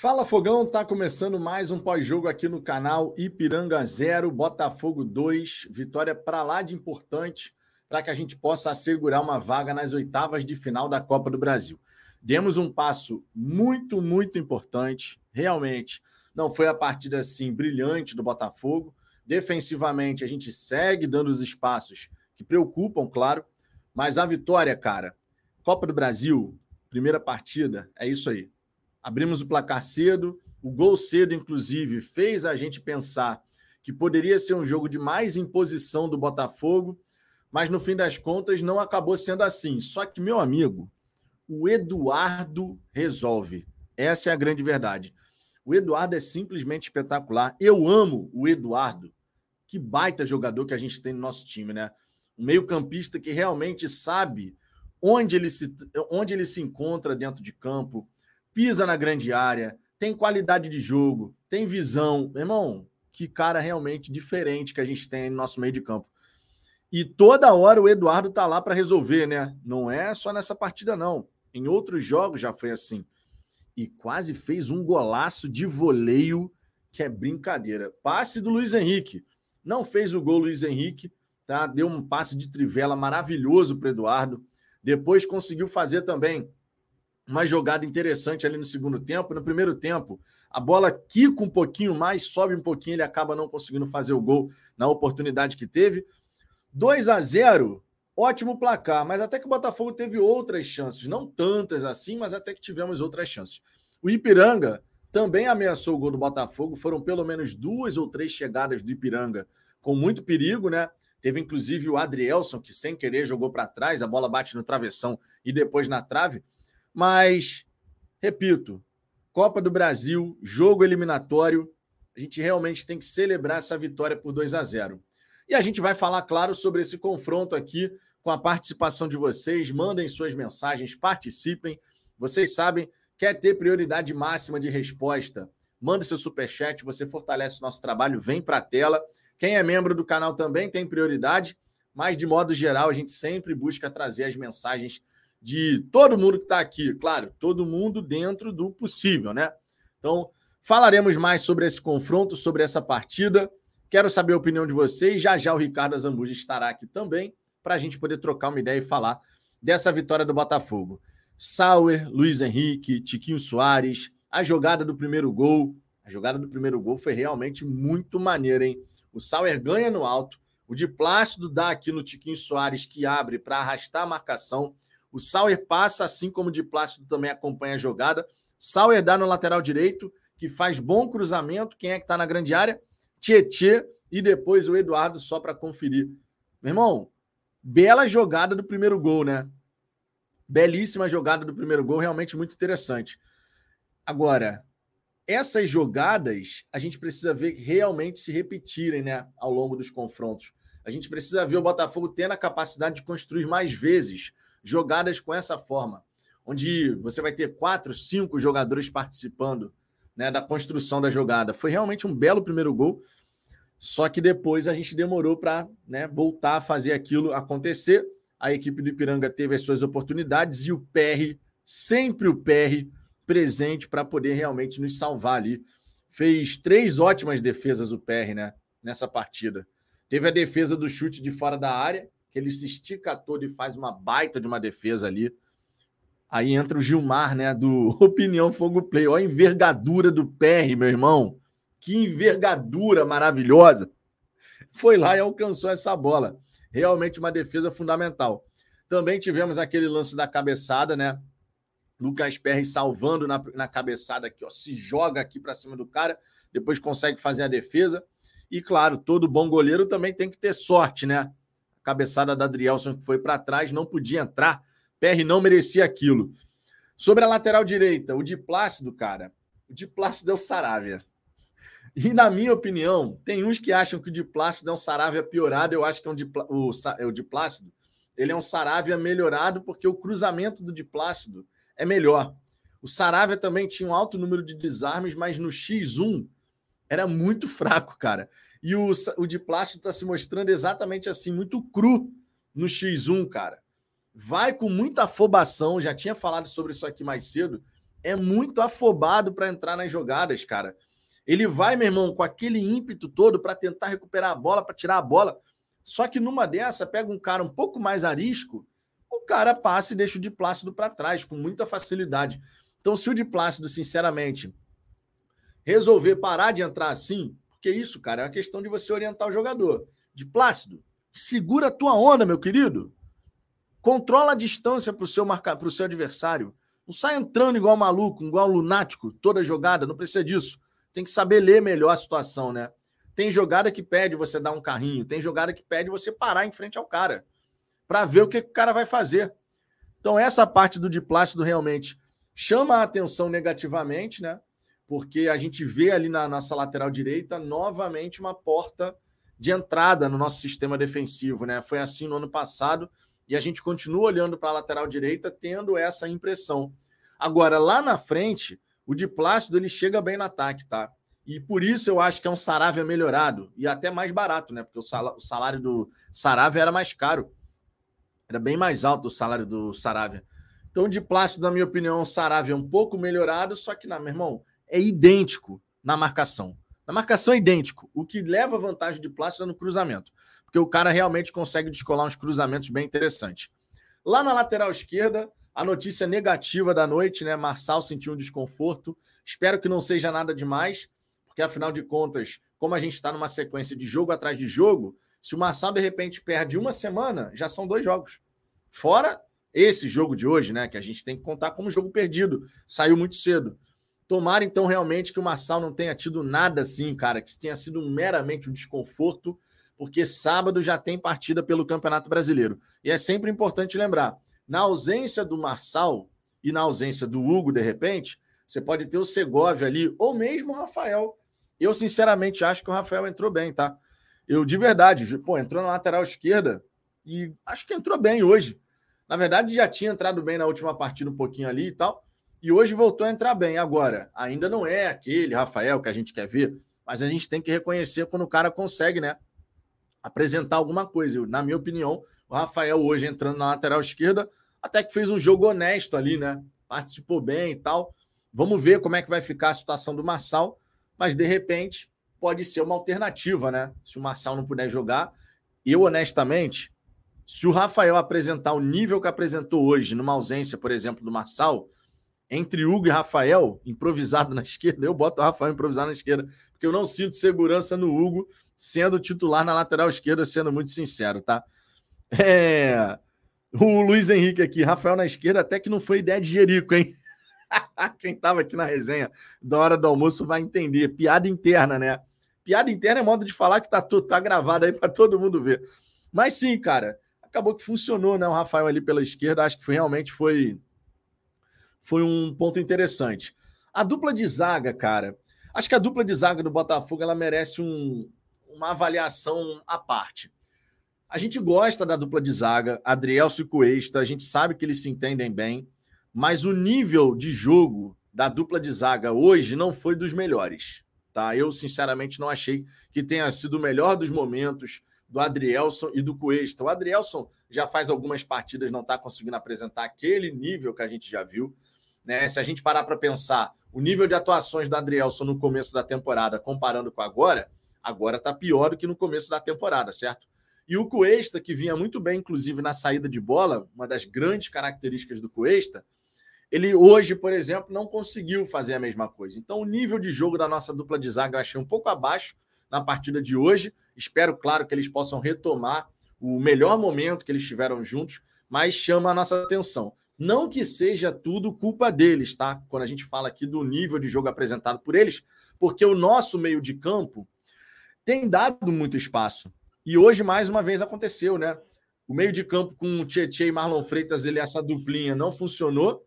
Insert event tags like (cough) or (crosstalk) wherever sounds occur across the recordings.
Fala Fogão, tá começando mais um pós-jogo aqui no canal Ipiranga 0, Botafogo 2. Vitória para lá de importante para que a gente possa assegurar uma vaga nas oitavas de final da Copa do Brasil. Demos um passo muito, muito importante, realmente. Não foi a partida assim brilhante do Botafogo. Defensivamente, a gente segue dando os espaços que preocupam, claro, mas a vitória, cara, Copa do Brasil, primeira partida, é isso aí abrimos o placar cedo, o gol cedo, inclusive, fez a gente pensar que poderia ser um jogo de mais imposição do Botafogo, mas no fim das contas não acabou sendo assim. Só que, meu amigo, o Eduardo resolve. Essa é a grande verdade. O Eduardo é simplesmente espetacular. Eu amo o Eduardo. Que baita jogador que a gente tem no nosso time, né? Um meio-campista que realmente sabe onde ele se, onde ele se encontra dentro de campo, pisa na grande área, tem qualidade de jogo, tem visão. Irmão, que cara realmente diferente que a gente tem no nosso meio de campo. E toda hora o Eduardo tá lá para resolver, né? Não é só nessa partida, não. Em outros jogos já foi assim. E quase fez um golaço de voleio, que é brincadeira. Passe do Luiz Henrique. Não fez o gol Luiz Henrique, tá? Deu um passe de trivela maravilhoso para Eduardo. Depois conseguiu fazer também uma jogada interessante ali no segundo tempo. No primeiro tempo, a bola quica um pouquinho mais, sobe um pouquinho, ele acaba não conseguindo fazer o gol na oportunidade que teve. 2 a 0 ótimo placar, mas até que o Botafogo teve outras chances, não tantas assim, mas até que tivemos outras chances. O Ipiranga também ameaçou o gol do Botafogo, foram pelo menos duas ou três chegadas do Ipiranga com muito perigo, né? Teve inclusive o Adrielson, que sem querer jogou para trás, a bola bate no travessão e depois na trave. Mas, repito, Copa do Brasil, jogo eliminatório, a gente realmente tem que celebrar essa vitória por 2 a 0. E a gente vai falar, claro, sobre esse confronto aqui com a participação de vocês. Mandem suas mensagens, participem. Vocês sabem, quer ter prioridade máxima de resposta? Manda seu superchat, você fortalece o nosso trabalho, vem para a tela. Quem é membro do canal também tem prioridade, mas de modo geral a gente sempre busca trazer as mensagens de todo mundo que está aqui. Claro, todo mundo dentro do possível, né? Então, falaremos mais sobre esse confronto, sobre essa partida. Quero saber a opinião de vocês. Já já o Ricardo Azambuja estará aqui também para a gente poder trocar uma ideia e falar dessa vitória do Botafogo. Sauer, Luiz Henrique, Tiquinho Soares, a jogada do primeiro gol. A jogada do primeiro gol foi realmente muito maneira, hein? O Sauer ganha no alto, o de Plácido dá aqui no Tiquinho Soares que abre para arrastar a marcação. O Sauer passa, assim como o de Plácido também acompanha a jogada. Sauer dá no lateral direito, que faz bom cruzamento. Quem é que está na grande área? Tietê e depois o Eduardo só para conferir. Meu irmão, bela jogada do primeiro gol, né? Belíssima jogada do primeiro gol, realmente muito interessante. Agora, essas jogadas a gente precisa ver realmente se repetirem, né, ao longo dos confrontos. A gente precisa ver o Botafogo tendo a capacidade de construir mais vezes jogadas com essa forma, onde você vai ter quatro, cinco jogadores participando né, da construção da jogada. Foi realmente um belo primeiro gol, só que depois a gente demorou para né, voltar a fazer aquilo acontecer. A equipe do Ipiranga teve as suas oportunidades e o PR, sempre o PR, presente para poder realmente nos salvar ali. Fez três ótimas defesas o PR né, nessa partida. Teve a defesa do chute de fora da área, que ele se estica todo e faz uma baita de uma defesa ali. Aí entra o Gilmar, né, do (laughs) Opinião Fogo Play. Olha a envergadura do PR, meu irmão. Que envergadura maravilhosa. Foi lá e alcançou essa bola. Realmente uma defesa fundamental. Também tivemos aquele lance da cabeçada, né? Lucas Perry salvando na, na cabeçada aqui, ó, se joga aqui para cima do cara, depois consegue fazer a defesa. E claro, todo bom goleiro também tem que ter sorte, né? Cabeçada da Adrielson que foi para trás não podia entrar. PR não merecia aquilo. Sobre a lateral direita, o de Plácido, cara. O de Plácido é o Saravia. E na minha opinião, tem uns que acham que o de Plácido é um Saravia piorado. Eu acho que é um de, o, é o de Plácido. Ele é um Saravia melhorado porque o cruzamento do de Plácido é melhor. O Saravia também tinha um alto número de desarmes, mas no X1 era muito fraco, cara. E o, o de plástico está se mostrando exatamente assim, muito cru no X1, cara. Vai com muita afobação, já tinha falado sobre isso aqui mais cedo. é muito afobado para entrar nas jogadas, cara. Ele vai, meu irmão, com aquele ímpeto todo para tentar recuperar a bola, para tirar a bola. Só que numa dessa, pega um cara um pouco mais arisco, o cara passa e deixa o de Plácido para trás com muita facilidade. Então, se o de Plácido, sinceramente, resolver parar de entrar assim, porque isso, cara, é uma questão de você orientar o jogador. De Plácido, segura a tua onda, meu querido. Controla a distância para o seu, seu adversário. Não sai entrando igual maluco, igual lunático, toda jogada, não precisa disso. Tem que saber ler melhor a situação, né? Tem jogada que pede você dar um carrinho, tem jogada que pede você parar em frente ao cara para ver o que o cara vai fazer. Então, essa parte do Diplácido realmente chama a atenção negativamente, né? Porque a gente vê ali na nossa lateral direita novamente uma porta de entrada no nosso sistema defensivo, né? Foi assim no ano passado e a gente continua olhando para a lateral direita tendo essa impressão. Agora, lá na frente, o de Plácido ele chega bem no ataque, tá? E por isso eu acho que é um Saravia melhorado e até mais barato, né? Porque o salário do Saravia era mais caro. Era bem mais alto o salário do Saravia. Então, de Plácido, na minha opinião, o Saravia é um pouco melhorado, só que, não, meu irmão, é idêntico na marcação. Na marcação é idêntico. O que leva vantagem de Plácido no cruzamento porque o cara realmente consegue descolar uns cruzamentos bem interessantes. Lá na lateral esquerda, a notícia negativa da noite, né? Marçal sentiu um desconforto. Espero que não seja nada demais, porque afinal de contas, como a gente está numa sequência de jogo atrás de jogo, se o Marçal de repente perde uma semana, já são dois jogos. Fora esse jogo de hoje, né? Que a gente tem que contar como jogo perdido. Saiu muito cedo. Tomara, então, realmente que o Marçal não tenha tido nada assim, cara, que tenha sido meramente um desconforto porque sábado já tem partida pelo Campeonato Brasileiro. E é sempre importante lembrar: na ausência do Marçal e na ausência do Hugo, de repente, você pode ter o Segovia ali, ou mesmo o Rafael. Eu, sinceramente, acho que o Rafael entrou bem, tá? Eu, de verdade, pô, entrou na lateral esquerda e acho que entrou bem hoje. Na verdade, já tinha entrado bem na última partida um pouquinho ali e tal. E hoje voltou a entrar bem. Agora, ainda não é aquele Rafael que a gente quer ver, mas a gente tem que reconhecer quando o cara consegue, né? apresentar alguma coisa. Na minha opinião, o Rafael hoje entrando na lateral esquerda, até que fez um jogo honesto ali, né? Participou bem e tal. Vamos ver como é que vai ficar a situação do Marçal, mas de repente pode ser uma alternativa, né? Se o Marçal não puder jogar, eu honestamente, se o Rafael apresentar o nível que apresentou hoje, numa ausência, por exemplo, do Marçal, entre Hugo e Rafael, improvisado na esquerda, eu boto o Rafael improvisado na esquerda, porque eu não sinto segurança no Hugo sendo titular na lateral esquerda, sendo muito sincero, tá? É... O Luiz Henrique aqui, Rafael na esquerda, até que não foi ideia de Jerico, hein? (laughs) Quem estava aqui na resenha da hora do almoço vai entender. Piada interna, né? Piada interna é modo de falar que tá, tá gravado aí para todo mundo ver. Mas sim, cara, acabou que funcionou, né? O Rafael ali pela esquerda, acho que foi, realmente foi, foi um ponto interessante. A dupla de zaga, cara, acho que a dupla de zaga do Botafogo ela merece um, uma avaliação à parte. A gente gosta da dupla de zaga, Adrielso e Cuesta, a gente sabe que eles se entendem bem, mas o nível de jogo da dupla de zaga hoje não foi dos melhores. Tá? Eu, sinceramente, não achei que tenha sido o melhor dos momentos do Adrielson e do Cuesta. O Adrielson já faz algumas partidas, não está conseguindo apresentar aquele nível que a gente já viu. Né? Se a gente parar para pensar o nível de atuações do Adrielson no começo da temporada comparando com agora, Agora está pior do que no começo da temporada, certo? E o Cuesta, que vinha muito bem, inclusive, na saída de bola, uma das grandes características do Cuesta, ele hoje, por exemplo, não conseguiu fazer a mesma coisa. Então, o nível de jogo da nossa dupla de zaga eu achei um pouco abaixo na partida de hoje. Espero, claro, que eles possam retomar o melhor momento que eles tiveram juntos, mas chama a nossa atenção. Não que seja tudo culpa deles, tá? Quando a gente fala aqui do nível de jogo apresentado por eles, porque o nosso meio de campo tem dado muito espaço. E hoje, mais uma vez, aconteceu, né? O meio de campo com o Tietchan e Marlon Freitas, ele, essa duplinha não funcionou.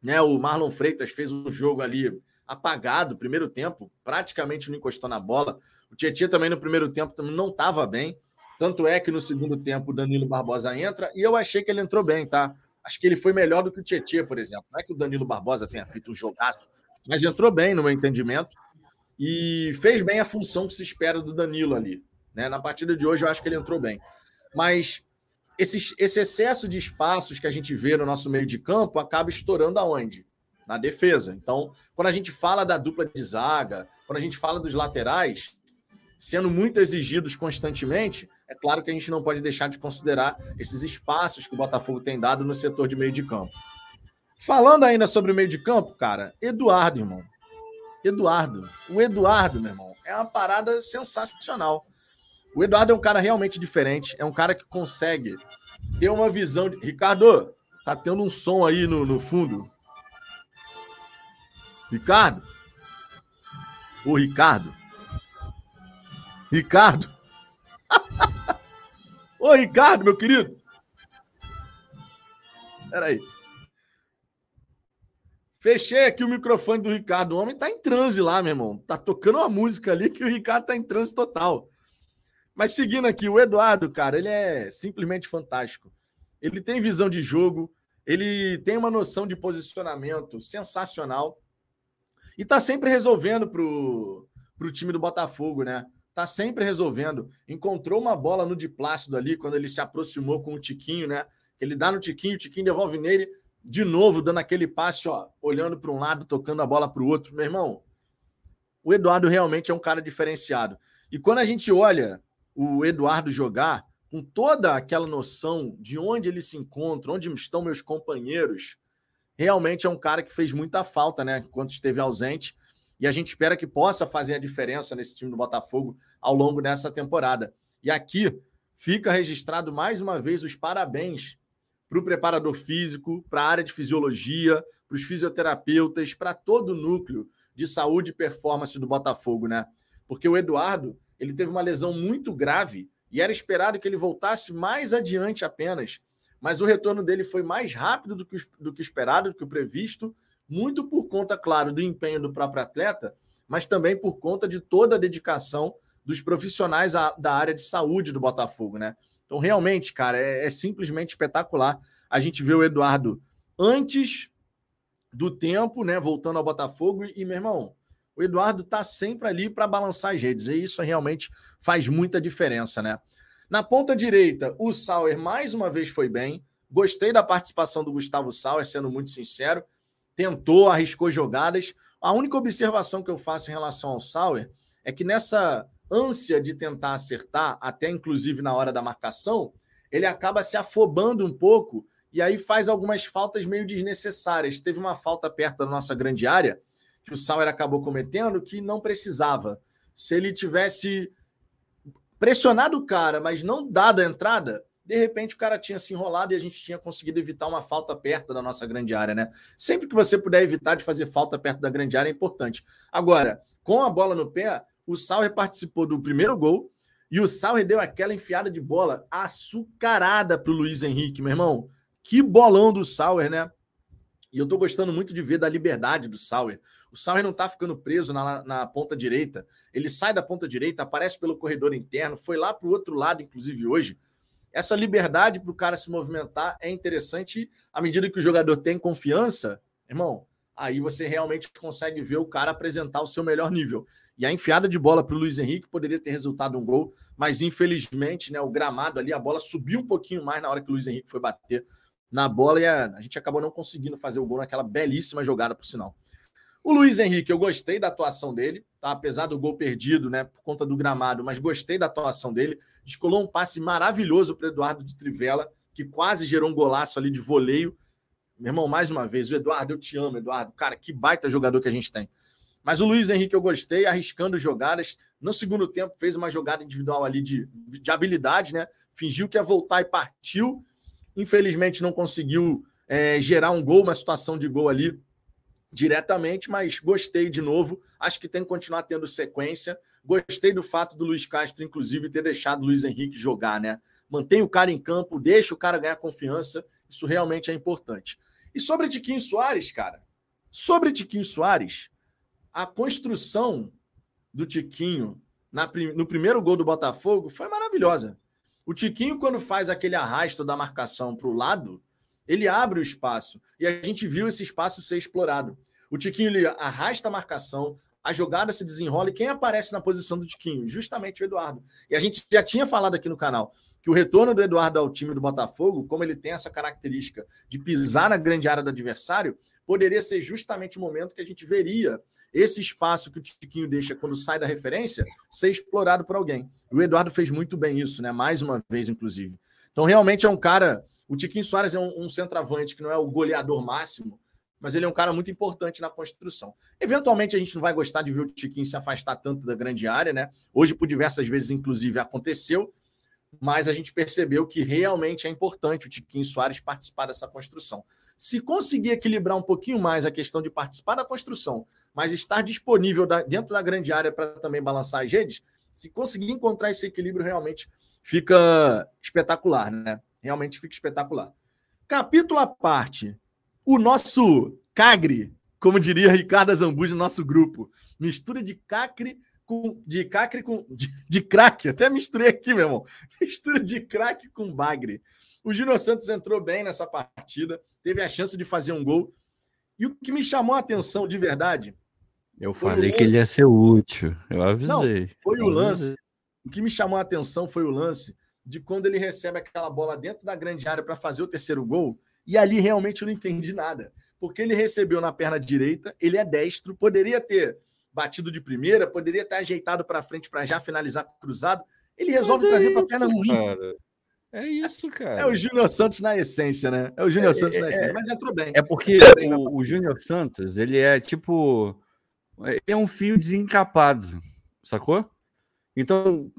Né? O Marlon Freitas fez um jogo ali apagado, primeiro tempo, praticamente não encostou na bola. O Tietchan também no primeiro tempo não estava bem. Tanto é que no segundo tempo o Danilo Barbosa entra e eu achei que ele entrou bem, tá? Acho que ele foi melhor do que o Tietchan, por exemplo. Não é que o Danilo Barbosa tenha feito um jogaço, mas entrou bem no meu entendimento e fez bem a função que se espera do Danilo ali. Né? Na partida de hoje, eu acho que ele entrou bem. Mas esse, esse excesso de espaços que a gente vê no nosso meio de campo acaba estourando aonde? na defesa. Então, quando a gente fala da dupla de zaga, quando a gente fala dos laterais, sendo muito exigidos constantemente, é claro que a gente não pode deixar de considerar esses espaços que o Botafogo tem dado no setor de meio de campo. Falando ainda sobre o meio de campo, cara, Eduardo, irmão. Eduardo. O Eduardo, meu irmão, é uma parada sensacional. O Eduardo é um cara realmente diferente, é um cara que consegue ter uma visão de. Ricardo, tá tendo um som aí no, no fundo. Ricardo? Ô, Ricardo. Ricardo. (laughs) Ô, Ricardo, meu querido. Peraí. Fechei aqui o microfone do Ricardo. O homem tá em transe lá, meu irmão. Tá tocando uma música ali que o Ricardo tá em transe total. Mas seguindo aqui, o Eduardo, cara, ele é simplesmente fantástico. Ele tem visão de jogo, ele tem uma noção de posicionamento sensacional e tá sempre resolvendo pro, pro time do Botafogo, né? Tá sempre resolvendo. Encontrou uma bola no Diplácido ali quando ele se aproximou com o Tiquinho, né? Ele dá no Tiquinho, o Tiquinho devolve nele, de novo dando aquele passe, ó, olhando para um lado, tocando a bola para o outro. Meu irmão, o Eduardo realmente é um cara diferenciado. E quando a gente olha o Eduardo jogar, com toda aquela noção de onde ele se encontra, onde estão meus companheiros, realmente é um cara que fez muita falta, né? Enquanto esteve ausente. E a gente espera que possa fazer a diferença nesse time do Botafogo ao longo dessa temporada. E aqui fica registrado mais uma vez os parabéns para o preparador físico, para a área de fisiologia, para os fisioterapeutas, para todo o núcleo de saúde e performance do Botafogo, né? Porque o Eduardo, ele teve uma lesão muito grave e era esperado que ele voltasse mais adiante apenas. Mas o retorno dele foi mais rápido do que, do que esperado, do que o previsto, muito por conta, claro, do empenho do próprio atleta, mas também por conta de toda a dedicação dos profissionais da área de saúde do Botafogo, né? Então, realmente, cara, é, é simplesmente espetacular a gente ver o Eduardo antes do tempo, né? Voltando ao Botafogo. E, meu irmão, o Eduardo tá sempre ali para balançar as redes. E isso realmente faz muita diferença, né? Na ponta direita, o Sauer mais uma vez foi bem. Gostei da participação do Gustavo Sauer, sendo muito sincero. Tentou, arriscou jogadas. A única observação que eu faço em relação ao Sauer é que nessa ânsia de tentar acertar, até inclusive na hora da marcação, ele acaba se afobando um pouco e aí faz algumas faltas meio desnecessárias. Teve uma falta perto da nossa grande área que o Sauer acabou cometendo que não precisava. Se ele tivesse pressionado o cara, mas não dado a entrada, de repente o cara tinha se enrolado e a gente tinha conseguido evitar uma falta perto da nossa grande área, né? Sempre que você puder evitar de fazer falta perto da grande área é importante. Agora, com a bola no pé, o Sauer participou do primeiro gol e o Sauer deu aquela enfiada de bola açucarada para o Luiz Henrique, meu irmão. Que bolão do Sauer, né? E eu tô gostando muito de ver da liberdade do Sauer. O Sauer não tá ficando preso na, na ponta direita. Ele sai da ponta direita, aparece pelo corredor interno, foi lá para o outro lado, inclusive hoje. Essa liberdade para o cara se movimentar é interessante à medida que o jogador tem confiança, irmão. Aí você realmente consegue ver o cara apresentar o seu melhor nível. E a enfiada de bola para o Luiz Henrique poderia ter resultado um gol, mas infelizmente, né, o gramado ali, a bola subiu um pouquinho mais na hora que o Luiz Henrique foi bater na bola e a, a gente acabou não conseguindo fazer o gol naquela belíssima jogada, por sinal. O Luiz Henrique, eu gostei da atuação dele, tá? apesar do gol perdido, né, por conta do gramado, mas gostei da atuação dele. Descolou um passe maravilhoso para Eduardo de Trivela, que quase gerou um golaço ali de voleio. Meu irmão, mais uma vez, o Eduardo, eu te amo, Eduardo. Cara, que baita jogador que a gente tem. Mas o Luiz Henrique eu gostei, arriscando jogadas. No segundo tempo, fez uma jogada individual ali de, de habilidade, né? Fingiu que ia voltar e partiu. Infelizmente não conseguiu é, gerar um gol, uma situação de gol ali diretamente, mas gostei de novo. Acho que tem que continuar tendo sequência. Gostei do fato do Luiz Castro, inclusive, ter deixado o Luiz Henrique jogar, né? Mantém o cara em campo, deixa o cara ganhar confiança. Isso realmente é importante. E sobre Tiquinho Soares, cara, sobre Tiquinho Soares, a construção do Tiquinho na, no primeiro gol do Botafogo foi maravilhosa. O Tiquinho, quando faz aquele arrasto da marcação para o lado, ele abre o espaço. E a gente viu esse espaço ser explorado. O Tiquinho ele arrasta a marcação, a jogada se desenrola e quem aparece na posição do Tiquinho? Justamente o Eduardo. E a gente já tinha falado aqui no canal que o retorno do Eduardo ao time do Botafogo, como ele tem essa característica de pisar na grande área do adversário, poderia ser justamente o momento que a gente veria esse espaço que o Tiquinho deixa quando sai da referência ser explorado por alguém. O Eduardo fez muito bem isso, né? Mais uma vez, inclusive. Então, realmente é um cara. O Tiquinho Soares é um, um centroavante que não é o goleador máximo, mas ele é um cara muito importante na construção. Eventualmente, a gente não vai gostar de ver o Tiquinho se afastar tanto da grande área, né? Hoje, por diversas vezes, inclusive, aconteceu, mas a gente percebeu que realmente é importante o Tiquinho Soares participar dessa construção. Se conseguir equilibrar um pouquinho mais a questão de participar da construção, mas estar disponível dentro da grande área para também balançar as redes, se conseguir encontrar esse equilíbrio, realmente fica espetacular, né? Realmente fica espetacular. Capítulo à parte. O nosso Cagre, como diria Ricardo Zambuja no nosso grupo, mistura de cacre com de cacre com (laughs) de, de craque, até misturei aqui, meu irmão. (laughs) Mistura de craque com bagre. O Júnior Santos entrou bem nessa partida, teve a chance de fazer um gol. E o que me chamou a atenção de verdade. Eu falei que ele ia ser útil. Eu avisei. Não, foi o lance. O que me chamou a atenção foi o lance de quando ele recebe aquela bola dentro da grande área para fazer o terceiro gol. E ali realmente eu não entendi nada. Porque ele recebeu na perna direita, ele é destro, poderia ter batido de primeira, poderia estar ajeitado para frente para já finalizar cruzado. Ele resolve é trazer para a perna ruim. Cara. É isso, cara. É o Júnior Santos na essência, né? É o Júnior é, Santos na é, essência, mas entrou bem. É porque o, o Júnior Santos, ele é tipo. Ele é um fio desencapado, sacou? Então,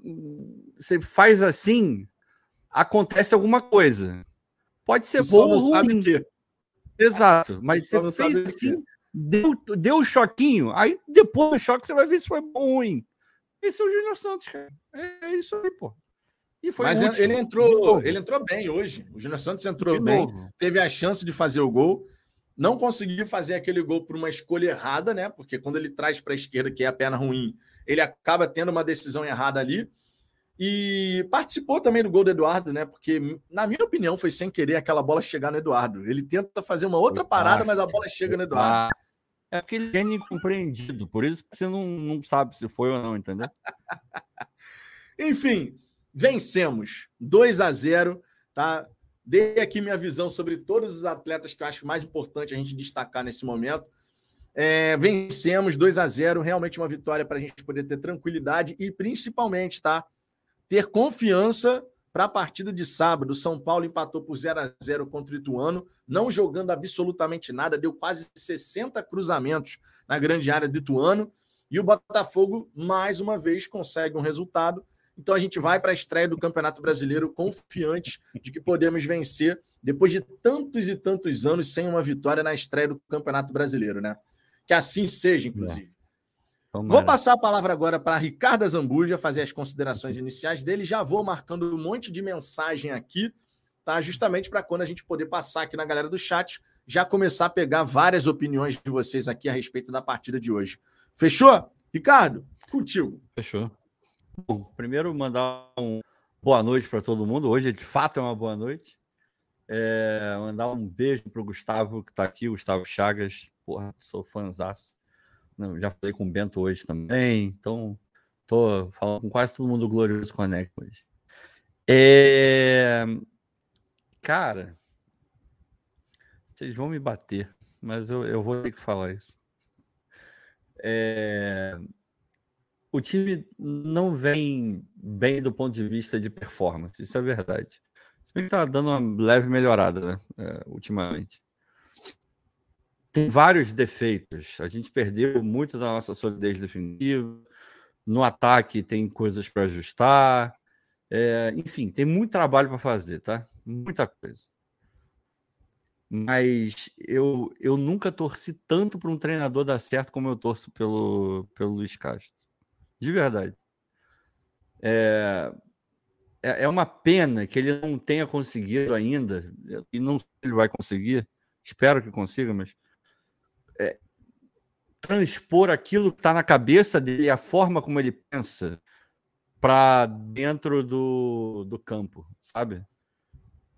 você faz assim, acontece alguma coisa. Pode ser bom ou ruim. Que... Exato, mas você fez assim, deu, deu o choquinho, aí depois do choque você vai ver se foi bom ou ruim. Esse é o Júnior Santos, cara. É isso aí, pô. Mas útil. ele entrou, ele entrou bem hoje. O Júnior Santos entrou bem, teve a chance de fazer o gol. Não conseguiu fazer aquele gol por uma escolha errada, né? Porque quando ele traz para a esquerda, que é a perna ruim, ele acaba tendo uma decisão errada ali. E participou também do gol do Eduardo, né? Porque, na minha opinião, foi sem querer aquela bola chegar no Eduardo. Ele tenta fazer uma outra parada, mas a bola chega no Eduardo. É porque ele é incompreendido, por isso que você não, não sabe se foi ou não, entendeu? (laughs) Enfim, vencemos 2 a 0, tá? Dei aqui minha visão sobre todos os atletas que eu acho mais importante a gente destacar nesse momento. É, vencemos 2 a 0, realmente uma vitória para a gente poder ter tranquilidade e principalmente, tá? Ter confiança para a partida de sábado. São Paulo empatou por 0 a 0 contra o Ituano, não jogando absolutamente nada, deu quase 60 cruzamentos na grande área do Ituano. E o Botafogo, mais uma vez, consegue um resultado então a gente vai para a estreia do Campeonato Brasileiro confiante de que podemos vencer depois de tantos e tantos anos sem uma vitória na estreia do Campeonato Brasileiro, né? Que assim seja, inclusive. É. Vou passar a palavra agora para Ricardo Zambuja fazer as considerações iniciais dele. Já vou marcando um monte de mensagem aqui, tá? Justamente para quando a gente poder passar aqui na galera do chat, já começar a pegar várias opiniões de vocês aqui a respeito da partida de hoje. Fechou? Ricardo, contigo. Fechou. Bom, primeiro mandar um boa noite para todo mundo. Hoje, de fato, é uma boa noite. É, mandar um beijo para o Gustavo, que está aqui, Gustavo Chagas. Porra, sou fãzaço. Já falei com o Bento hoje também. Então, tô falando com quase todo mundo do Glorioso Connect hoje. É... Cara, vocês vão me bater, mas eu, eu vou ter que falar isso. É o time não vem bem do ponto de vista de performance, isso é verdade. Se bem que tá dando uma leve melhorada, né, é, ultimamente. Tem vários defeitos. A gente perdeu muito da nossa solidez definitiva. No ataque tem coisas para ajustar. É, enfim, tem muito trabalho para fazer, tá? Muita coisa. Mas eu, eu nunca torci tanto para um treinador dar certo como eu torço pelo, pelo Luiz Castro. De verdade. É, é, é uma pena que ele não tenha conseguido ainda, e não ele vai conseguir, espero que consiga, mas transpor aquilo que está na cabeça dele, a forma como ele pensa, para dentro do, do campo, sabe?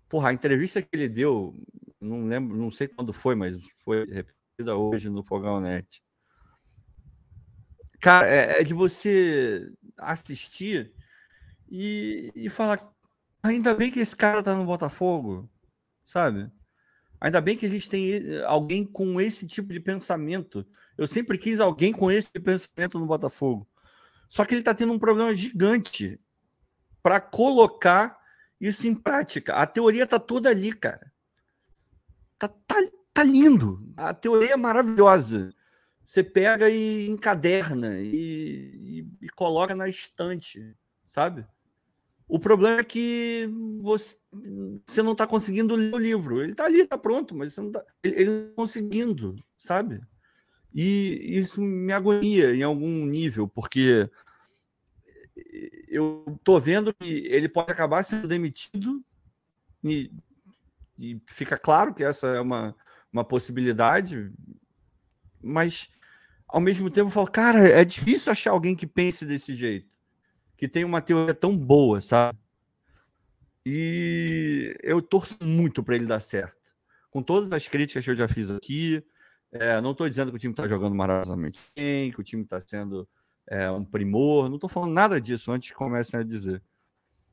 Porra, a entrevista que ele deu, não lembro, não sei quando foi, mas foi repetida hoje no Fogão Net. Cara, é, é de você assistir e, e falar, ainda bem que esse cara tá no Botafogo, sabe? Ainda bem que a gente tem eh, alguém com esse tipo de pensamento. Eu sempre quis alguém com esse pensamento no Botafogo. Só que ele está tendo um problema gigante para colocar isso em prática. A teoria está toda ali, cara. Tá, tá, tá lindo. A teoria é maravilhosa. Você pega e encaderna e, e, e coloca na estante, sabe? O problema é que você, não está conseguindo ler o livro. Ele está ali, está pronto, mas você não está ele, ele não tá conseguindo, sabe? E isso me agonia em algum nível, porque eu estou vendo que ele pode acabar sendo demitido e, e fica claro que essa é uma, uma possibilidade, mas ao mesmo tempo eu falo, cara, é difícil achar alguém que pense desse jeito que tem uma teoria tão boa, sabe? E eu torço muito para ele dar certo. Com todas as críticas que eu já fiz aqui, é, não estou dizendo que o time está jogando maravilhosamente bem, que o time está sendo é, um primor, não estou falando nada disso antes que comecem a dizer.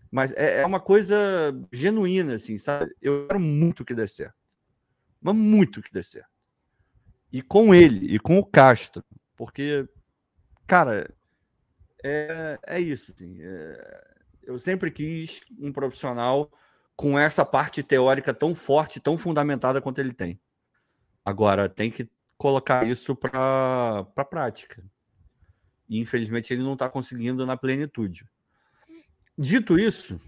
Mas é, é, uma coisa genuína, assim, sabe? Eu quero muito que dê certo. Mas muito que dê certo. E com ele, e com o Castro. Porque, cara, é, é isso. Assim, é, eu sempre quis um profissional com essa parte teórica tão forte, tão fundamentada quanto ele tem. Agora, tem que colocar isso para a prática. E, infelizmente, ele não está conseguindo na plenitude. Dito isso,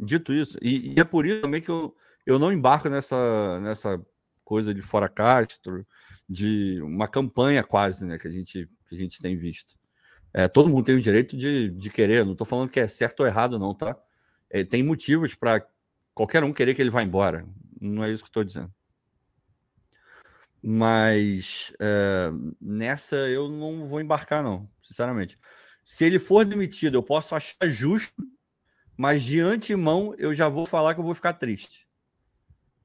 dito isso, e, e, é por isso também que eu, eu não embarco nessa, nessa coisa de fora Castro, de uma campanha quase né, que, a gente, que a gente tem visto. É, todo mundo tem o direito de, de querer, não estou falando que é certo ou errado, não, tá? É, tem motivos para qualquer um querer que ele vá embora. Não é isso que estou dizendo. Mas é, nessa eu não vou embarcar, não, sinceramente. Se ele for demitido, eu posso achar justo, mas de antemão eu já vou falar que eu vou ficar triste.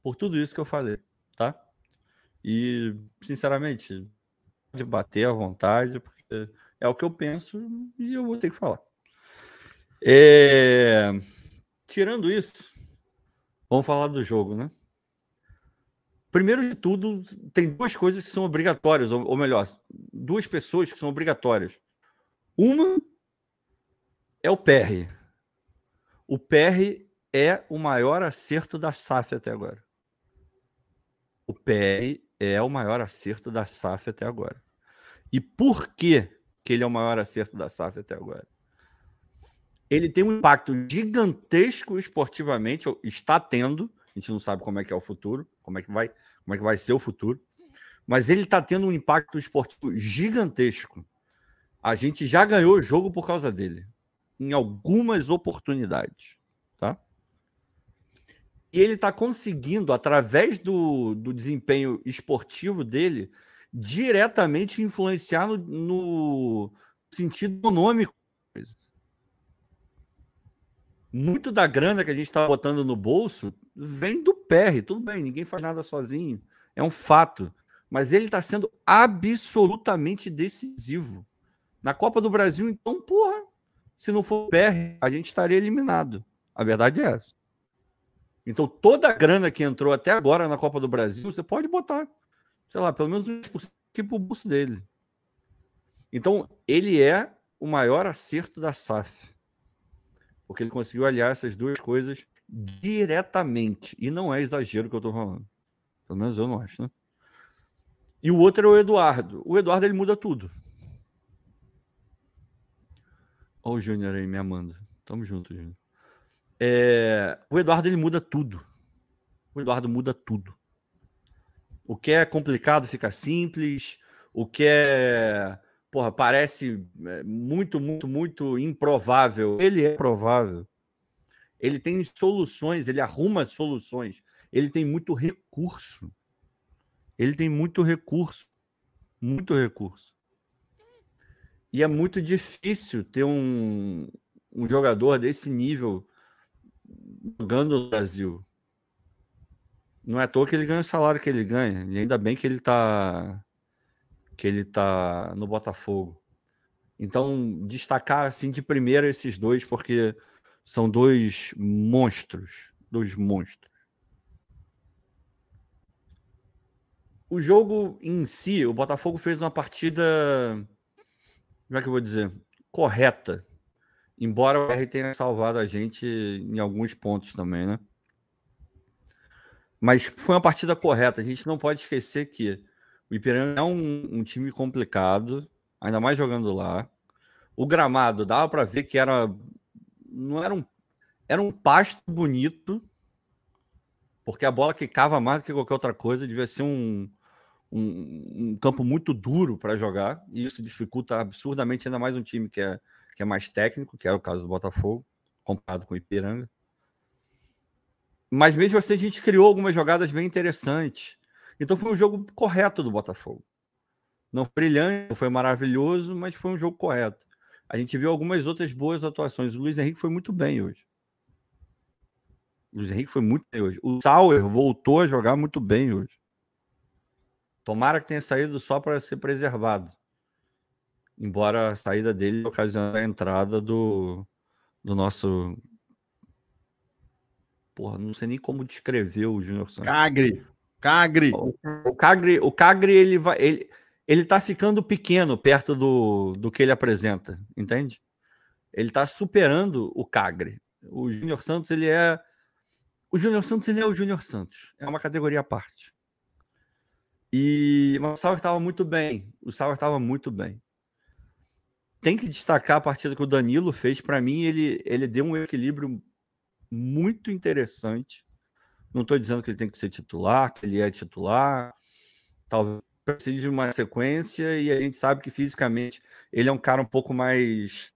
Por tudo isso que eu falei, tá? E, sinceramente, pode bater à vontade, porque é o que eu penso e eu vou ter que falar. É... Tirando isso, vamos falar do jogo, né? Primeiro de tudo, tem duas coisas que são obrigatórias, ou, melhor, duas pessoas que são obrigatórias. Uma é o PR. O PR é o maior acerto da SAF até agora. O PR é o maior acerto da SAF até agora. E por que que ele é o maior acerto da SAF até agora. Ele tem um impacto gigantesco esportivamente, está tendo. A gente não sabe como é que é o futuro, como é que vai, como é que vai ser o futuro, mas ele está tendo um impacto esportivo gigantesco. A gente já ganhou o jogo por causa dele, em algumas oportunidades, tá? E ele está conseguindo, através do, do desempenho esportivo dele, diretamente influenciar no, no sentido econômico. Muito da grana que a gente está botando no bolso vem do PR. Tudo bem, ninguém faz nada sozinho. É um fato. Mas ele está sendo absolutamente decisivo. Na Copa do Brasil, então, porra, se não for PR, a gente estaria eliminado. A verdade é essa. Então, toda a grana que entrou até agora na Copa do Brasil, você pode botar sei lá, pelo menos 20% para o bolso dele. Então, ele é o maior acerto da SAF. Porque ele conseguiu aliar essas duas coisas diretamente. E não é exagero que eu estou falando. Pelo menos eu não acho, né? E o outro é o Eduardo. O Eduardo ele muda tudo. Olha o Júnior aí me amando. Tamo junto, Júnior. É... O Eduardo ele muda tudo. O Eduardo muda tudo. O que é complicado fica simples. O que é, porra, parece é, muito, muito, muito improvável. Ele é provável. Ele tem soluções, ele arruma soluções. Ele tem muito recurso. Ele tem muito recurso. Muito recurso. E é muito difícil ter um, um jogador desse nível jogando no Brasil. Não é à toa que ele ganha o salário que ele ganha. E ainda bem que ele tá que ele tá no Botafogo. Então, destacar assim de primeira esses dois porque são dois monstros, dois monstros. o jogo em si, o Botafogo fez uma partida. Como é que eu vou dizer? Correta. Embora o R tenha salvado a gente em alguns pontos também, né? Mas foi uma partida correta. A gente não pode esquecer que o Ipiranga é um, um time complicado, ainda mais jogando lá. O gramado dava para ver que era não era um era um pasto bonito, porque a bola quicava mais do que qualquer outra coisa, devia ser um, um, um campo muito duro para jogar, e isso dificulta absurdamente ainda mais um time que é, que é mais técnico, que era o caso do Botafogo, comparado com o Ipiranga. Mas mesmo assim, a gente criou algumas jogadas bem interessantes. Então foi um jogo correto do Botafogo. Não brilhante, não foi maravilhoso, mas foi um jogo correto. A gente viu algumas outras boas atuações. O Luiz Henrique foi muito bem hoje. O Luiz Henrique foi muito bem hoje. O Sauer voltou a jogar muito bem hoje. Tomara que tenha saído só para ser preservado. Embora a saída dele ocasionou a entrada do, do nosso. Porra, não sei nem como descrever o Júnior Santos. Cagre! Cagre! O, o Cagre, o Cagre ele vai. Ele, ele tá ficando pequeno perto do, do que ele apresenta, entende? Ele tá superando o Cagre. O Júnior Santos, ele é. O Júnior Santos, ele é o Júnior Santos. É uma categoria à parte. E mas o Sauer estava muito bem. O Sauer estava muito bem. Tem que destacar a partida que o Danilo fez. Para mim, ele, ele deu um equilíbrio muito interessante. Não estou dizendo que ele tem que ser titular, que ele é titular. Talvez precise de uma sequência e a gente sabe que fisicamente ele é um cara um pouco mais.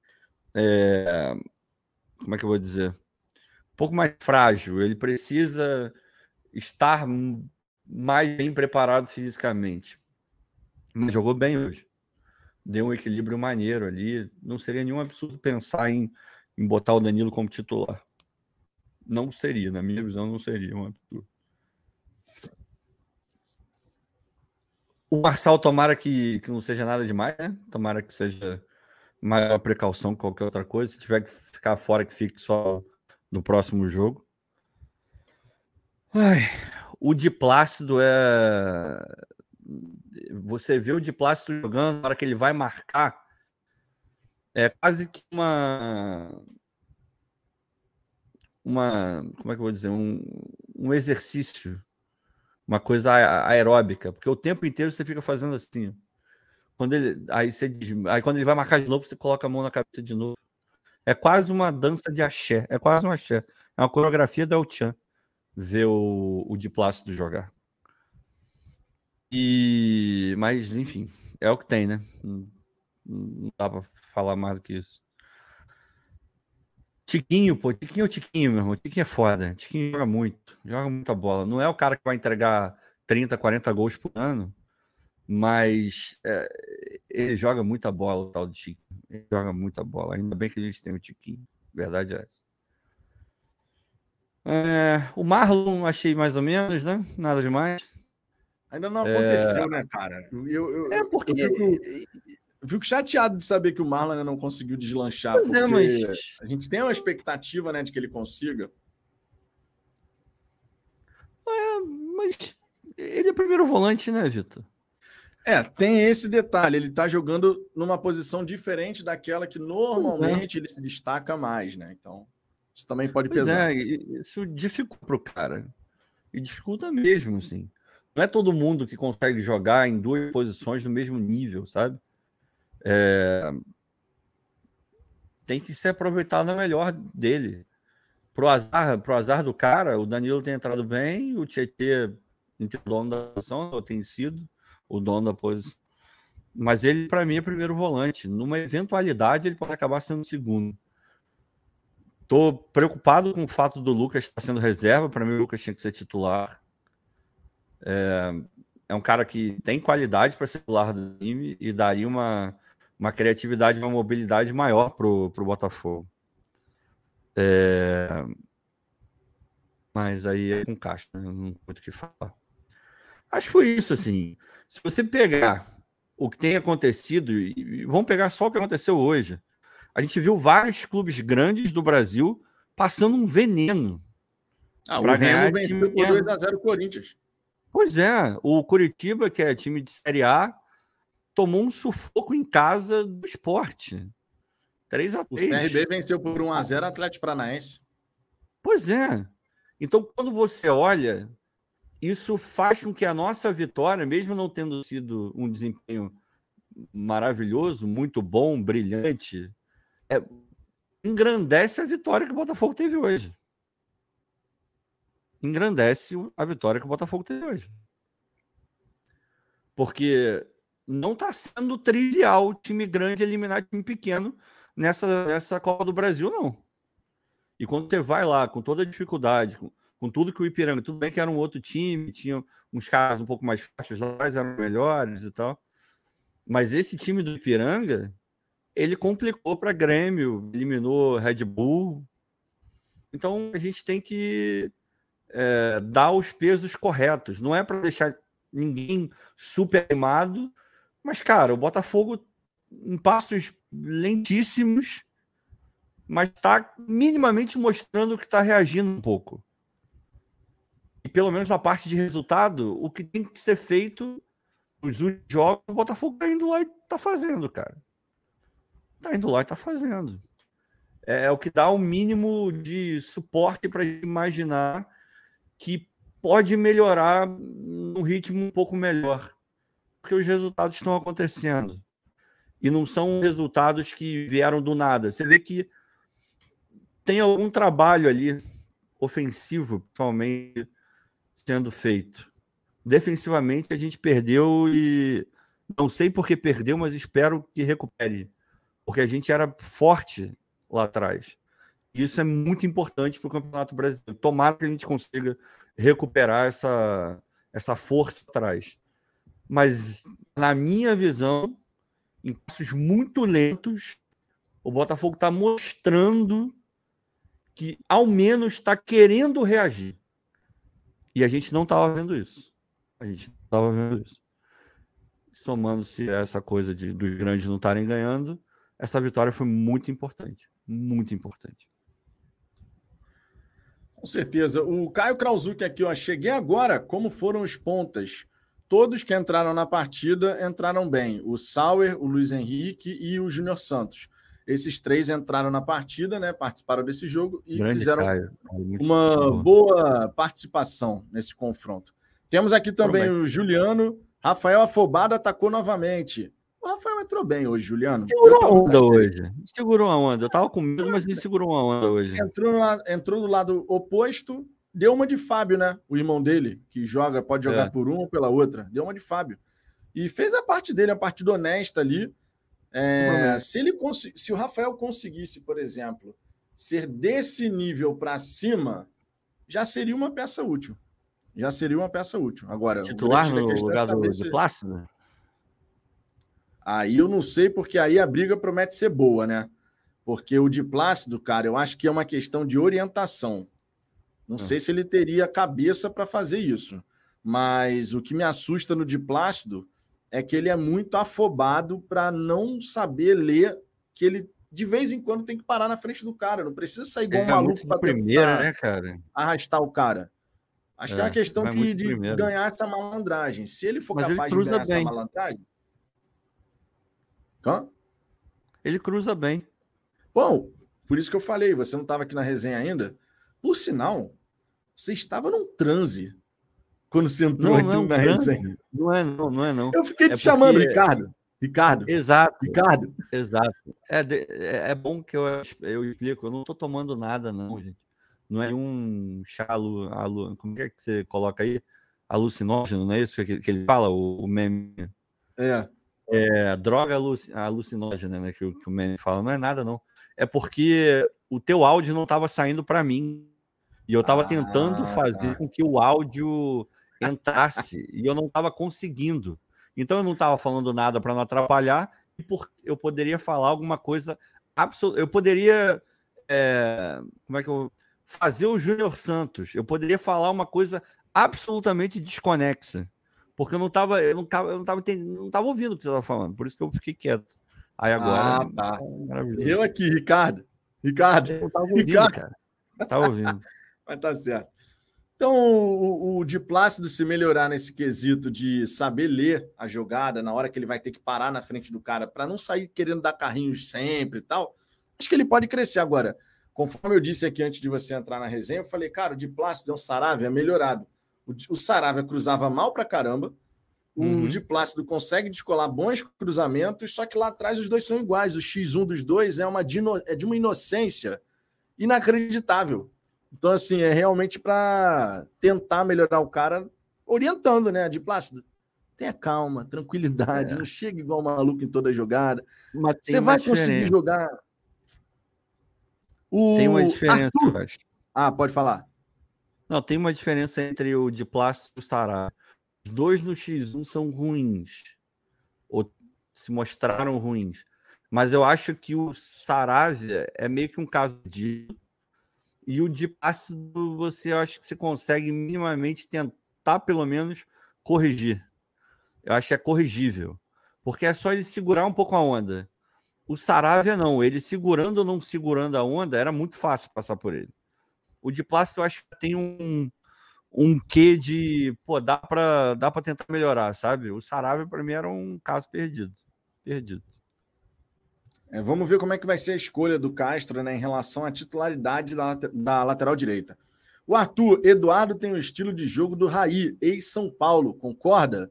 É, como é que eu vou dizer? Um pouco mais frágil. Ele precisa estar mais bem preparado fisicamente. Mas jogou bem hoje. Deu um equilíbrio maneiro ali. Não seria nenhum absurdo pensar em, em botar o Danilo como titular. Não seria, na minha visão, não seria um absurdo. O Marçal, tomara que, que não seja nada demais, né? Tomara que seja maior precaução que qualquer outra coisa. Se tiver que ficar fora, que fique só no próximo jogo. Ai, o de Plácido é. Você vê o de Plácido jogando, na hora que ele vai marcar, é quase que uma. Uma. Como é que eu vou dizer? Um, um exercício. Uma coisa aeróbica, porque o tempo inteiro você fica fazendo assim. Quando ele, aí, você, aí quando ele vai marcar de novo, você coloca a mão na cabeça de novo. É quase uma dança de axé. É quase um axé. É uma coreografia da El Chan ver o, o de Plácido jogar. E, mas, enfim, é o que tem, né? Não, dá pra falar mais do que isso. Tiquinho, pô, Tiquinho é o Tiquinho, meu irmão. Tiquinho é foda. Tiquinho joga muito, joga muita bola. Não é o cara que vai entregar 30, 40 gols por ano, mas é, ele joga muita bola, o tal de Tiquinho. Ele joga muita bola. Ainda bem que a gente tem o Tiquinho. Verdade é essa. É, o Marlon achei mais ou menos, né? Nada demais. Ainda não aconteceu, é... né, cara? Eu, eu, é porque. Eu eu fico, chateado de saber que o Marlon não conseguiu deslanchar. Pois é, mas. A gente tem uma expectativa, né, de que ele consiga. É, mas ele é primeiro volante, né, Vitor? É, tem esse detalhe. Ele tá jogando numa posição diferente daquela que normalmente é. ele se destaca mais, né? Então. Isso também pode pois pesar. É, isso dificulta para o cara. E dificulta mesmo, assim. Não é todo mundo que consegue jogar em duas posições no mesmo nível, sabe? É... Tem que se aproveitar na melhor dele. Pro azar, pro azar do cara, o Danilo tem entrado bem, o Tietê o dono da posição, tem sido o dono da posição. Mas ele, para mim, é primeiro volante. Numa eventualidade, ele pode acabar sendo segundo. Tô preocupado com o fato do Lucas estar sendo reserva. Para mim, o Lucas tinha que ser titular. É, é um cara que tem qualidade para ser titular do time e daria uma, uma criatividade, uma mobilidade maior para o Botafogo. É, mas aí é com caixa, né? não tem muito o que falar. Acho que foi isso, assim. Se você pegar o que tem acontecido, e vamos pegar só o que aconteceu hoje a gente viu vários clubes grandes do Brasil passando um veneno. Ah, o Remo venceu por 2x0 o Corinthians. Pois é, o Curitiba, que é time de Série A, tomou um sufoco em casa do esporte. 3 a 3 O CRB venceu por 1x0 Atlético Paranaense. Pois é. Então, quando você olha, isso faz com que a nossa vitória, mesmo não tendo sido um desempenho maravilhoso, muito bom, brilhante, é, engrandece a vitória que o Botafogo teve hoje. Engrandece a vitória que o Botafogo teve hoje. Porque não está sendo trivial time grande eliminar time pequeno nessa, nessa Copa do Brasil, não. E quando você vai lá com toda a dificuldade, com, com tudo que o Ipiranga, tudo bem que era um outro time, tinha uns caras um pouco mais fáceis lá, eram melhores e tal. Mas esse time do Ipiranga, ele complicou para Grêmio, eliminou Red Bull. Então a gente tem que é, dar os pesos corretos. Não é para deixar ninguém super animado, mas, cara, o Botafogo em passos lentíssimos, mas está minimamente mostrando que está reagindo um pouco. E pelo menos na parte de resultado, o que tem que ser feito os jogos, o Botafogo está indo lá e está fazendo, cara. Está indo lá e está fazendo. É, é, o que dá o um mínimo de suporte para imaginar que pode melhorar num ritmo um pouco melhor. Porque os resultados estão acontecendo. E não são resultados que vieram do nada. Você vê que tem algum trabalho ali, ofensivo, principalmente, sendo feito. Defensivamente, a gente perdeu e não sei por que perdeu, mas espero que recupere. Porque a gente era forte lá atrás. Isso é muito importante para o Campeonato Brasileiro. Tomara que a gente consiga recuperar essa, essa força atrás. Mas, na minha visão, em passos muito lentos, o Botafogo está mostrando que, ao menos, está querendo reagir. E a gente não estava vendo isso. A gente não estava vendo isso. Somando-se essa coisa de, dos grandes não estarem ganhando, essa vitória foi muito importante. Muito importante. Com certeza. O Caio Krauzuk aqui, ó. Cheguei agora. Como foram os pontas? Todos que entraram na partida entraram bem. O Sauer, o Luiz Henrique e o Júnior Santos. Esses três entraram na partida, né? Participaram desse jogo e Grande fizeram Caio. uma boa participação nesse confronto. Temos aqui também Promete. o Juliano. Rafael Afobado atacou novamente. O Rafael entrou bem hoje, Juliano. Segurou a onda hoje. Segurou a onda. Eu tava com medo, mas ele segurou a onda hoje. Entrou, entrou do lado oposto, deu uma de Fábio, né? O irmão dele, que joga, pode jogar é. por uma ou pela outra. Deu uma de Fábio. E fez a parte dele, a partida honesta ali. É, se, ele se o Rafael conseguisse, por exemplo, ser desse nível para cima, já seria uma peça útil. Já seria uma peça útil. Agora, titular no é lugar do, se... do Plácido? Aí eu não sei, porque aí a briga promete ser boa, né? Porque o de Plácido, cara, eu acho que é uma questão de orientação. Não ah. sei se ele teria cabeça para fazer isso. Mas o que me assusta no de Plácido é que ele é muito afobado para não saber ler que ele de vez em quando tem que parar na frente do cara. Não precisa sair igual um é, maluco para primeira, né, cara? Arrastar o cara. Acho é, que é uma questão de, de ganhar essa malandragem. Se ele for Mas capaz ele de ganhar bem. essa malandragem, Hã? Ele cruza bem. Bom, por isso que eu falei, você não estava aqui na resenha ainda. Por sinal, você estava num transe quando você entrou não, aqui não, na resenha. Não é, não, não é não. Eu fiquei é te chamando, Ricardo. Ricardo. Exato. Ricardo. Exato. É, é, é bom que eu, eu explico. Eu não estou tomando nada, não, gente. Não é um chá, alu, alu, como é que você coloca aí? Alucinógeno, não é isso que, que ele fala, o, o meme? É. É, droga alucinógena, né? Que, que o meme fala, não é nada, não. É porque o teu áudio não estava saindo para mim. E eu estava ah, tentando fazer tá. com que o áudio entrasse e eu não estava conseguindo. Então eu não estava falando nada para não atrapalhar e por, eu poderia falar alguma coisa absoluta. Eu poderia. É, como é que eu. Fazer o Júnior Santos. Eu poderia falar uma coisa absolutamente desconexa. Porque eu não estava, eu não tava, eu não tava, não tava ouvindo o que você estava falando, por isso que eu fiquei quieto. Aí agora. Ah, tá. É eu aqui, Ricardo. Ricardo. Eu (laughs) tava ouvindo, Ricardo. cara. Tava ouvindo. Mas tá certo. Então, o, o de Plácido se melhorar nesse quesito de saber ler a jogada na hora que ele vai ter que parar na frente do cara para não sair querendo dar carrinhos sempre e tal, acho que ele pode crescer agora. Conforme eu disse aqui antes de você entrar na resenha, eu falei, cara, o de Plácido é um Saravia melhorado. O, o Saravia cruzava mal pra caramba, o uhum. de Plácido consegue descolar bons cruzamentos, só que lá atrás os dois são iguais. O X1 dos dois é, uma de, é de uma inocência inacreditável. Então, assim, é realmente para tentar melhorar o cara, orientando, né? De Plácido. Tenha calma, tranquilidade, é. não chega igual maluco em toda jogada. Você vai conseguir jogar. O... Tem uma diferença, Arthur... acho. Ah, pode falar. Não, tem uma diferença entre o de plástico e o Sará. Os dois no X1 são ruins. Ou se mostraram ruins. Mas eu acho que o Saravia é meio que um caso de. E o de ácido, você acha que você consegue minimamente tentar, pelo menos, corrigir. Eu acho que é corrigível. Porque é só ele segurar um pouco a onda. O Saravia não. Ele segurando ou não segurando a onda, era muito fácil passar por ele. O de plástico eu acho que tem um, um quê de, pô, dá para dá para tentar melhorar, sabe? O Saravia para mim era um caso perdido, perdido. É, vamos ver como é que vai ser a escolha do Castro né, em relação à titularidade da, da lateral direita. O Arthur Eduardo tem o estilo de jogo do Raí, ex-São Paulo, concorda?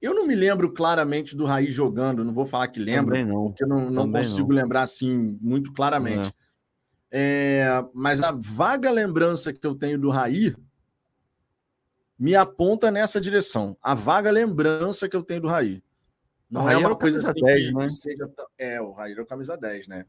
Eu não me lembro claramente do Raí jogando, não vou falar que lembro, não. porque eu não, não consigo não. lembrar assim muito claramente. É. É, mas a vaga lembrança que eu tenho do Raí me aponta nessa direção. A vaga lembrança que eu tenho do Raí. Não é uma coisa assim 10, que né? seja. É, o Raí era o camisa 10, né?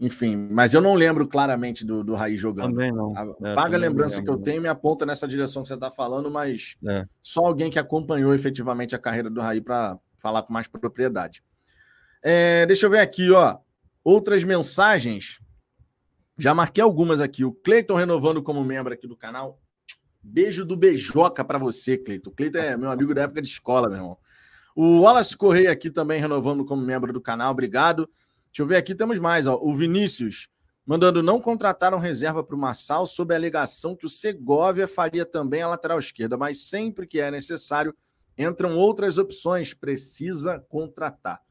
Enfim, mas eu não lembro claramente do, do Raí jogando. Também não. A é, vaga lembrança que eu tenho me aponta nessa direção que você está falando, mas é. só alguém que acompanhou efetivamente a carreira do Raí para falar com mais propriedade. É, deixa eu ver aqui, ó. Outras mensagens. Já marquei algumas aqui. O Cleiton renovando como membro aqui do canal. Beijo do Beijoca para você, Cleiton. O Cleiton é meu amigo da época de escola, meu irmão. O Wallace Correia aqui também renovando como membro do canal. Obrigado. Deixa eu ver aqui, temos mais. Ó. O Vinícius mandando não contrataram reserva para o Massal sob a alegação que o Segovia faria também a lateral esquerda, mas sempre que é necessário entram outras opções. Precisa contratar.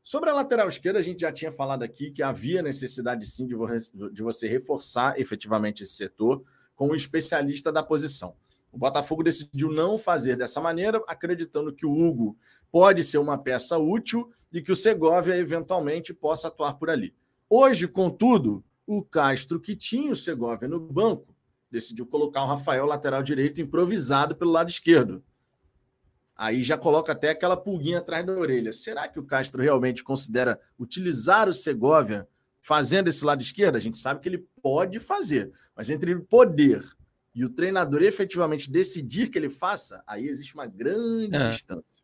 Sobre a lateral esquerda, a gente já tinha falado aqui que havia necessidade sim de você reforçar efetivamente esse setor com um especialista da posição. O Botafogo decidiu não fazer dessa maneira, acreditando que o Hugo pode ser uma peça útil e que o Segovia eventualmente possa atuar por ali. Hoje, contudo, o Castro, que tinha o Segovia no banco, decidiu colocar o Rafael lateral direito improvisado pelo lado esquerdo. Aí já coloca até aquela pulguinha atrás da orelha. Será que o Castro realmente considera utilizar o Segovia fazendo esse lado esquerdo? A gente sabe que ele pode fazer, mas entre poder e o treinador efetivamente decidir que ele faça, aí existe uma grande é. distância.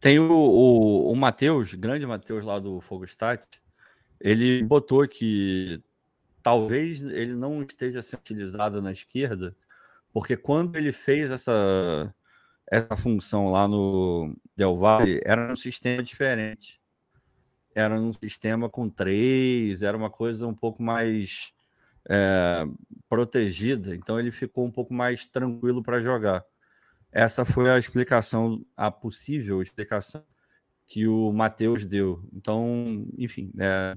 Tem o, o, o Matheus, grande Matheus lá do Fogo Stat, ele botou que talvez ele não esteja sendo utilizado na esquerda, porque quando ele fez essa, essa função lá no Del Valle, era um sistema diferente. Era um sistema com três, era uma coisa um pouco mais é, protegida, então ele ficou um pouco mais tranquilo para jogar. Essa foi a explicação, a possível explicação que o Matheus deu. Então, enfim, é,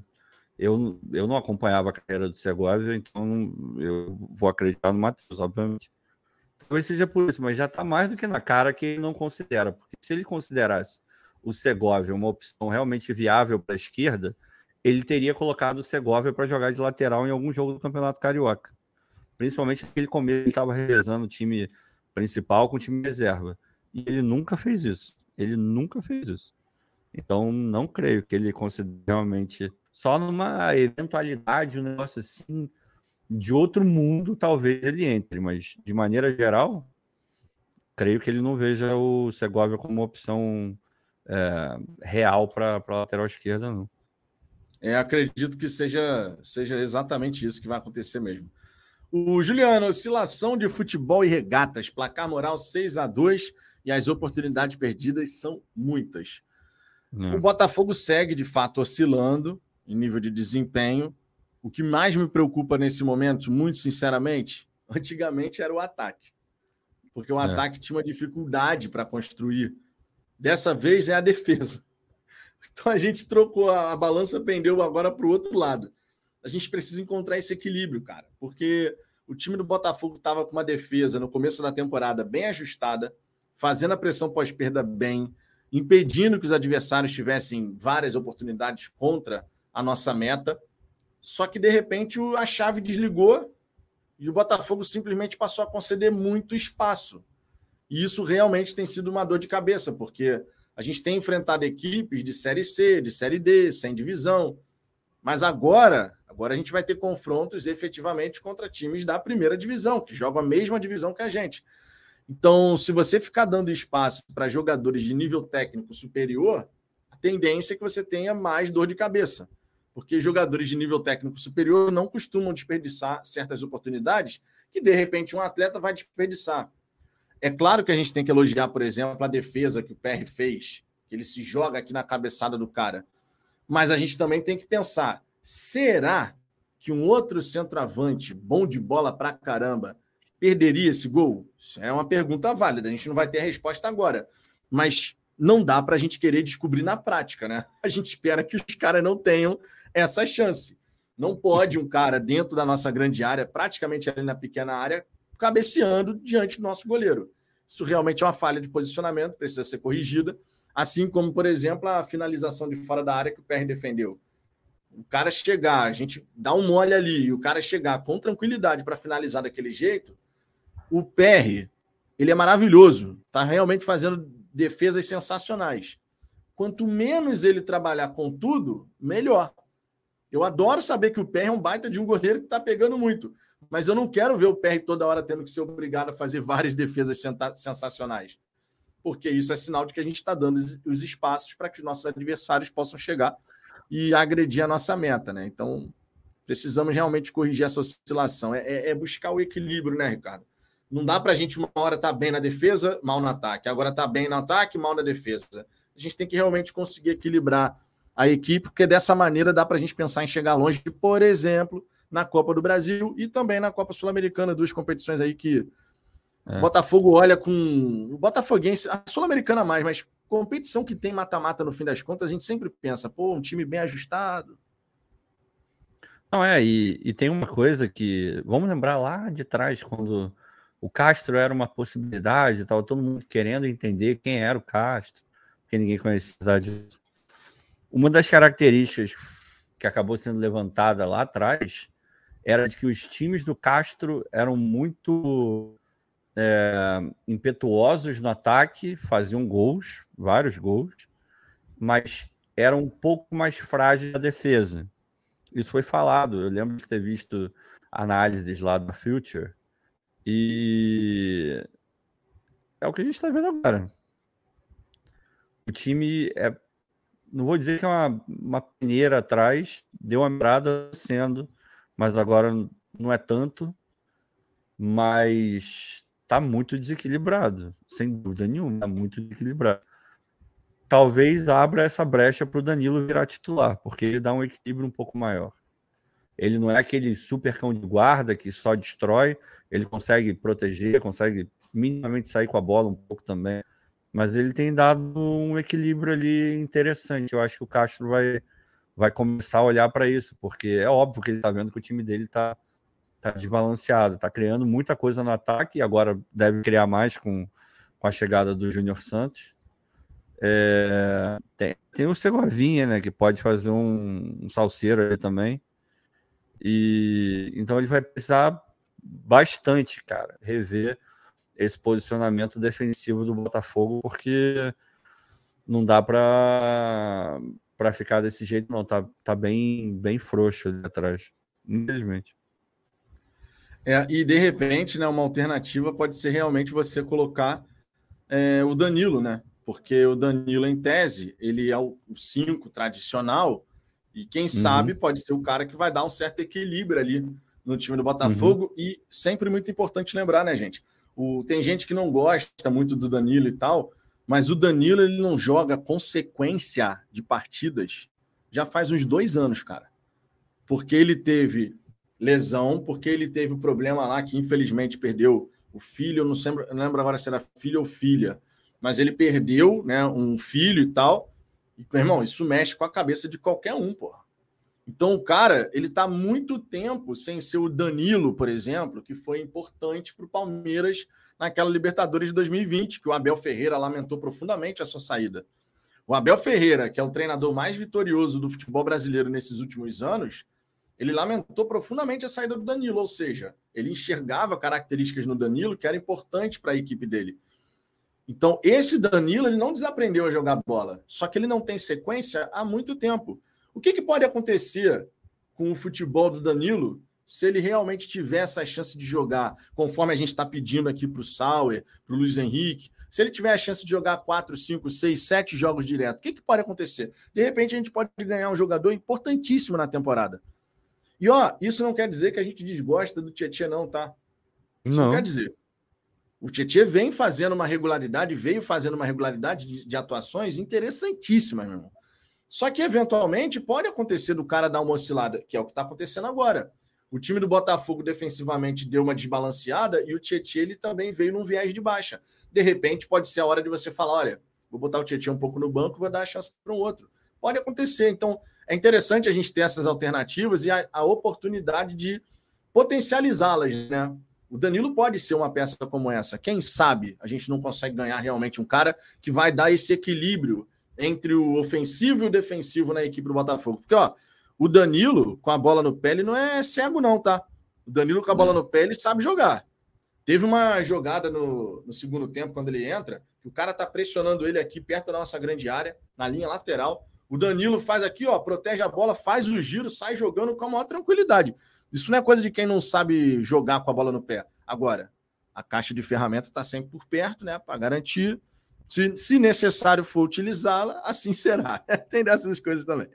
eu, eu não acompanhava a carreira do Segovia, então eu vou acreditar no Matheus, obviamente. Talvez seja por isso, mas já está mais do que na cara que ele não considera, porque se ele considerasse o Segovia uma opção realmente viável para a esquerda, ele teria colocado o Segovia para jogar de lateral em algum jogo do Campeonato Carioca. Principalmente naquele começo, ele estava revezando o time principal com o time reserva. E ele nunca fez isso. Ele nunca fez isso. Então, não creio que ele considere realmente. Só numa eventualidade, um negócio assim, de outro mundo, talvez ele entre. Mas, de maneira geral, creio que ele não veja o Segovia como uma opção é, real para a lateral esquerda, não. É, acredito que seja, seja exatamente isso que vai acontecer mesmo. O Juliano, oscilação de futebol e regatas, placar moral 6 a 2 e as oportunidades perdidas são muitas. É. O Botafogo segue de fato oscilando em nível de desempenho. O que mais me preocupa nesse momento, muito sinceramente, (laughs) Antigamente era o ataque. Porque o é. ataque tinha uma dificuldade para construir. Dessa vez é a defesa. (laughs) Então a gente trocou, a, a balança pendeu agora para o outro lado. A gente precisa encontrar esse equilíbrio, cara, porque o time do Botafogo estava com uma defesa no começo da temporada bem ajustada, fazendo a pressão pós-perda bem, impedindo que os adversários tivessem várias oportunidades contra a nossa meta. Só que, de repente, a chave desligou e o Botafogo simplesmente passou a conceder muito espaço. E isso realmente tem sido uma dor de cabeça, porque a gente tem enfrentado equipes de Série C, de Série D, sem divisão. Mas agora, agora a gente vai ter confrontos efetivamente contra times da primeira divisão, que jogam a mesma divisão que a gente. Então, se você ficar dando espaço para jogadores de nível técnico superior, a tendência é que você tenha mais dor de cabeça. Porque jogadores de nível técnico superior não costumam desperdiçar certas oportunidades que, de repente, um atleta vai desperdiçar. É claro que a gente tem que elogiar, por exemplo, a defesa que o PR fez, que ele se joga aqui na cabeçada do cara. Mas a gente também tem que pensar: será que um outro centroavante, bom de bola pra caramba, perderia esse gol? Isso é uma pergunta válida, a gente não vai ter a resposta agora. Mas não dá para a gente querer descobrir na prática, né? A gente espera que os caras não tenham essa chance. Não pode um cara dentro da nossa grande área, praticamente ali na pequena área, cabeceando diante do nosso goleiro. Isso realmente é uma falha de posicionamento, precisa ser corrigida. Assim como, por exemplo, a finalização de fora da área que o PR defendeu. O cara chegar, a gente dá um mole ali, e o cara chegar com tranquilidade para finalizar daquele jeito, o PR, ele é maravilhoso, tá realmente fazendo defesas sensacionais. Quanto menos ele trabalhar com tudo, melhor. Eu adoro saber que o PR é um baita de um goleiro que está pegando muito, mas eu não quero ver o PR toda hora tendo que ser obrigado a fazer várias defesas sensacionais, porque isso é sinal de que a gente está dando os espaços para que os nossos adversários possam chegar e agredir a nossa meta, né? Então, precisamos realmente corrigir essa oscilação. É, é, é buscar o equilíbrio, né, Ricardo? Não dá para a gente uma hora estar tá bem na defesa, mal no ataque. Agora está bem no ataque, mal na defesa. A gente tem que realmente conseguir equilibrar a equipe, porque dessa maneira dá para a gente pensar em chegar longe, por exemplo, na Copa do Brasil e também na Copa Sul-Americana, duas competições aí que é. Botafogo olha com. O Botafoguense, a Sul-Americana mais, mas competição que tem mata-mata no fim das contas, a gente sempre pensa, pô, um time bem ajustado. Não, é, e, e tem uma coisa que. Vamos lembrar lá de trás, quando o Castro era uma possibilidade, estava todo mundo querendo entender quem era o Castro, porque ninguém conhecia a cidade. Uma das características que acabou sendo levantada lá atrás era de que os times do Castro eram muito é, impetuosos no ataque, faziam gols, vários gols, mas eram um pouco mais frágeis na defesa. Isso foi falado. Eu lembro de ter visto análises lá da Future e é o que a gente está vendo agora. O time é. Não vou dizer que é uma, uma peneira atrás, deu uma mirada sendo, mas agora não é tanto. Mas está muito desequilibrado, sem dúvida nenhuma, está muito desequilibrado. Talvez abra essa brecha para o Danilo virar titular, porque ele dá um equilíbrio um pouco maior. Ele não é aquele super cão de guarda que só destrói, ele consegue proteger, consegue minimamente sair com a bola um pouco também. Mas ele tem dado um equilíbrio ali interessante. Eu acho que o Castro vai, vai começar a olhar para isso, porque é óbvio que ele está vendo que o time dele está tá desbalanceado, está criando muita coisa no ataque, e agora deve criar mais com, com a chegada do Júnior Santos. É, tem, tem o Segovinha, né, que pode fazer um, um salseiro ali também. E então ele vai precisar bastante, cara, rever esse posicionamento defensivo do Botafogo, porque não dá para para ficar desse jeito, não. Tá, tá bem, bem frouxo ali atrás, infelizmente. É, e de repente, né, uma alternativa pode ser realmente você colocar é, o Danilo, né? Porque o Danilo, em tese, ele é o 5 tradicional, e quem uhum. sabe pode ser o cara que vai dar um certo equilíbrio ali no time do Botafogo. Uhum. E sempre muito importante lembrar, né, gente? O, tem gente que não gosta muito do Danilo e tal, mas o Danilo ele não joga consequência de partidas já faz uns dois anos, cara. Porque ele teve lesão, porque ele teve o um problema lá que infelizmente perdeu o filho, não lembro, não lembro agora se era filho ou filha, mas ele perdeu né, um filho e tal. E, meu irmão, isso mexe com a cabeça de qualquer um, pô. Então, o cara, ele tá muito tempo sem ser o Danilo, por exemplo, que foi importante para o Palmeiras naquela Libertadores de 2020, que o Abel Ferreira lamentou profundamente a sua saída. O Abel Ferreira, que é o treinador mais vitorioso do futebol brasileiro nesses últimos anos, ele lamentou profundamente a saída do Danilo, ou seja, ele enxergava características no Danilo que eram importantes para a equipe dele. Então, esse Danilo, ele não desaprendeu a jogar bola, só que ele não tem sequência há muito tempo. O que, que pode acontecer com o futebol do Danilo se ele realmente tiver essa chance de jogar, conforme a gente está pedindo aqui para o Sauer, para o Luiz Henrique, se ele tiver a chance de jogar 4, 5, 6, 7 jogos direto, o que, que pode acontecer? De repente a gente pode ganhar um jogador importantíssimo na temporada. E ó, isso não quer dizer que a gente desgosta do Tietchan, não, tá? Isso não, não quer dizer. O Tietchan vem fazendo uma regularidade, veio fazendo uma regularidade de, de atuações interessantíssimas, meu irmão. Só que, eventualmente, pode acontecer do cara dar uma oscilada, que é o que está acontecendo agora. O time do Botafogo defensivamente deu uma desbalanceada e o Tietchan ele também veio num viés de baixa. De repente, pode ser a hora de você falar: olha, vou botar o Tietchan um pouco no banco, vou dar a chance para um outro. Pode acontecer. Então, é interessante a gente ter essas alternativas e a, a oportunidade de potencializá-las, né? O Danilo pode ser uma peça como essa. Quem sabe a gente não consegue ganhar realmente um cara que vai dar esse equilíbrio entre o ofensivo e o defensivo na equipe do Botafogo. Porque, ó, o Danilo, com a bola no pé, ele não é cego, não, tá? O Danilo com a bola no pé, ele sabe jogar. Teve uma jogada no, no segundo tempo, quando ele entra, que o cara tá pressionando ele aqui perto da nossa grande área, na linha lateral. O Danilo faz aqui, ó, protege a bola, faz o giro, sai jogando com a maior tranquilidade. Isso não é coisa de quem não sabe jogar com a bola no pé. Agora, a caixa de ferramentas está sempre por perto, né, para garantir se, se necessário for utilizá-la, assim (laughs) será. Tem dessas coisas também.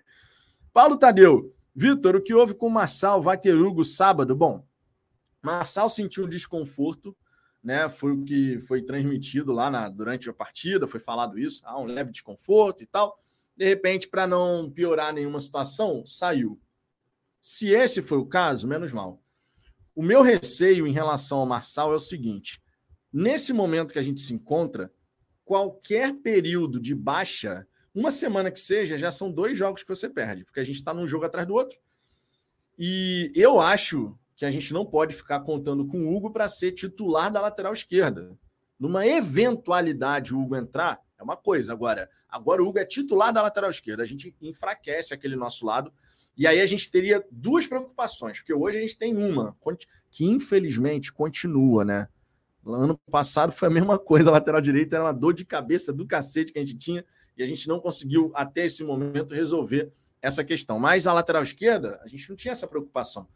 Paulo Tadeu. Vitor, o que houve com o Massal Vaterugo sábado? Bom, Massal sentiu um desconforto, né? Foi o que foi transmitido lá na, durante a partida, foi falado isso, ah, um leve desconforto e tal. De repente, para não piorar nenhuma situação, saiu. Se esse foi o caso, menos mal. O meu receio em relação ao Marçal é o seguinte: nesse momento que a gente se encontra, qualquer período de baixa, uma semana que seja, já são dois jogos que você perde, porque a gente está num jogo atrás do outro. E eu acho que a gente não pode ficar contando com o Hugo para ser titular da lateral esquerda. Numa eventualidade o Hugo entrar, é uma coisa. Agora, agora o Hugo é titular da lateral esquerda. A gente enfraquece aquele nosso lado. E aí a gente teria duas preocupações, porque hoje a gente tem uma, que infelizmente continua, né? Ano passado foi a mesma coisa, a lateral direita era uma dor de cabeça do cacete que a gente tinha e a gente não conseguiu até esse momento resolver essa questão. Mas a lateral esquerda, a gente não tinha essa preocupação.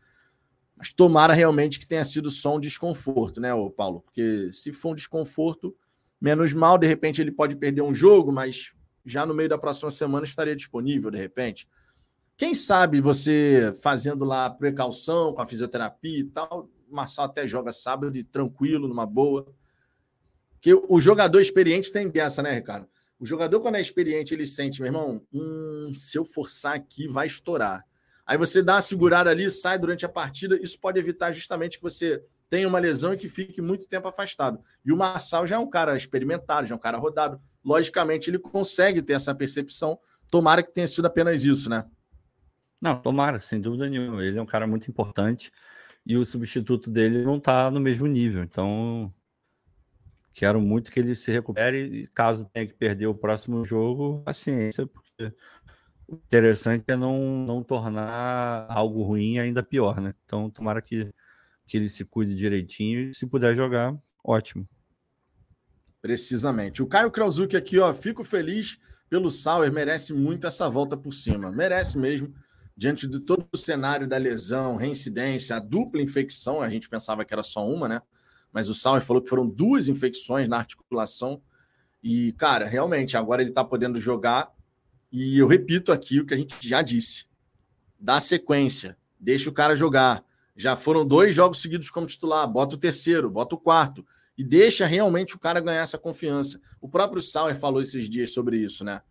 Mas tomara realmente que tenha sido só um desconforto, né, Paulo? Porque se for um desconforto, menos mal, de repente ele pode perder um jogo, mas já no meio da próxima semana estaria disponível, de repente. Quem sabe você fazendo lá precaução com a fisioterapia e tal, o Marçal até joga sábado tranquilo, numa boa. Que o jogador experiente tem dessa, né, Ricardo? O jogador, quando é experiente, ele sente, meu irmão, hum, se eu forçar aqui, vai estourar. Aí você dá uma segurada ali, sai durante a partida, isso pode evitar justamente que você tenha uma lesão e que fique muito tempo afastado. E o Marçal já é um cara experimentado, já é um cara rodado. Logicamente, ele consegue ter essa percepção. Tomara que tenha sido apenas isso, né? Não, tomara, sem dúvida nenhuma. Ele é um cara muito importante e o substituto dele não está no mesmo nível. Então, quero muito que ele se recupere. E caso tenha que perder o próximo jogo, paciência, porque o interessante é não, não tornar algo ruim ainda pior, né? Então, tomara que, que ele se cuide direitinho e se puder jogar, ótimo. Precisamente. O Caio Krauzuk aqui, ó, fico feliz pelo Sauer, merece muito essa volta por cima. Merece mesmo diante de todo o cenário da lesão, reincidência, a dupla infecção, a gente pensava que era só uma, né? Mas o Sauer falou que foram duas infecções na articulação. E, cara, realmente, agora ele está podendo jogar. E eu repito aqui o que a gente já disse: dá sequência, deixa o cara jogar. Já foram dois jogos seguidos como titular, bota o terceiro, bota o quarto. E deixa realmente o cara ganhar essa confiança. O próprio Sauer falou esses dias sobre isso, né?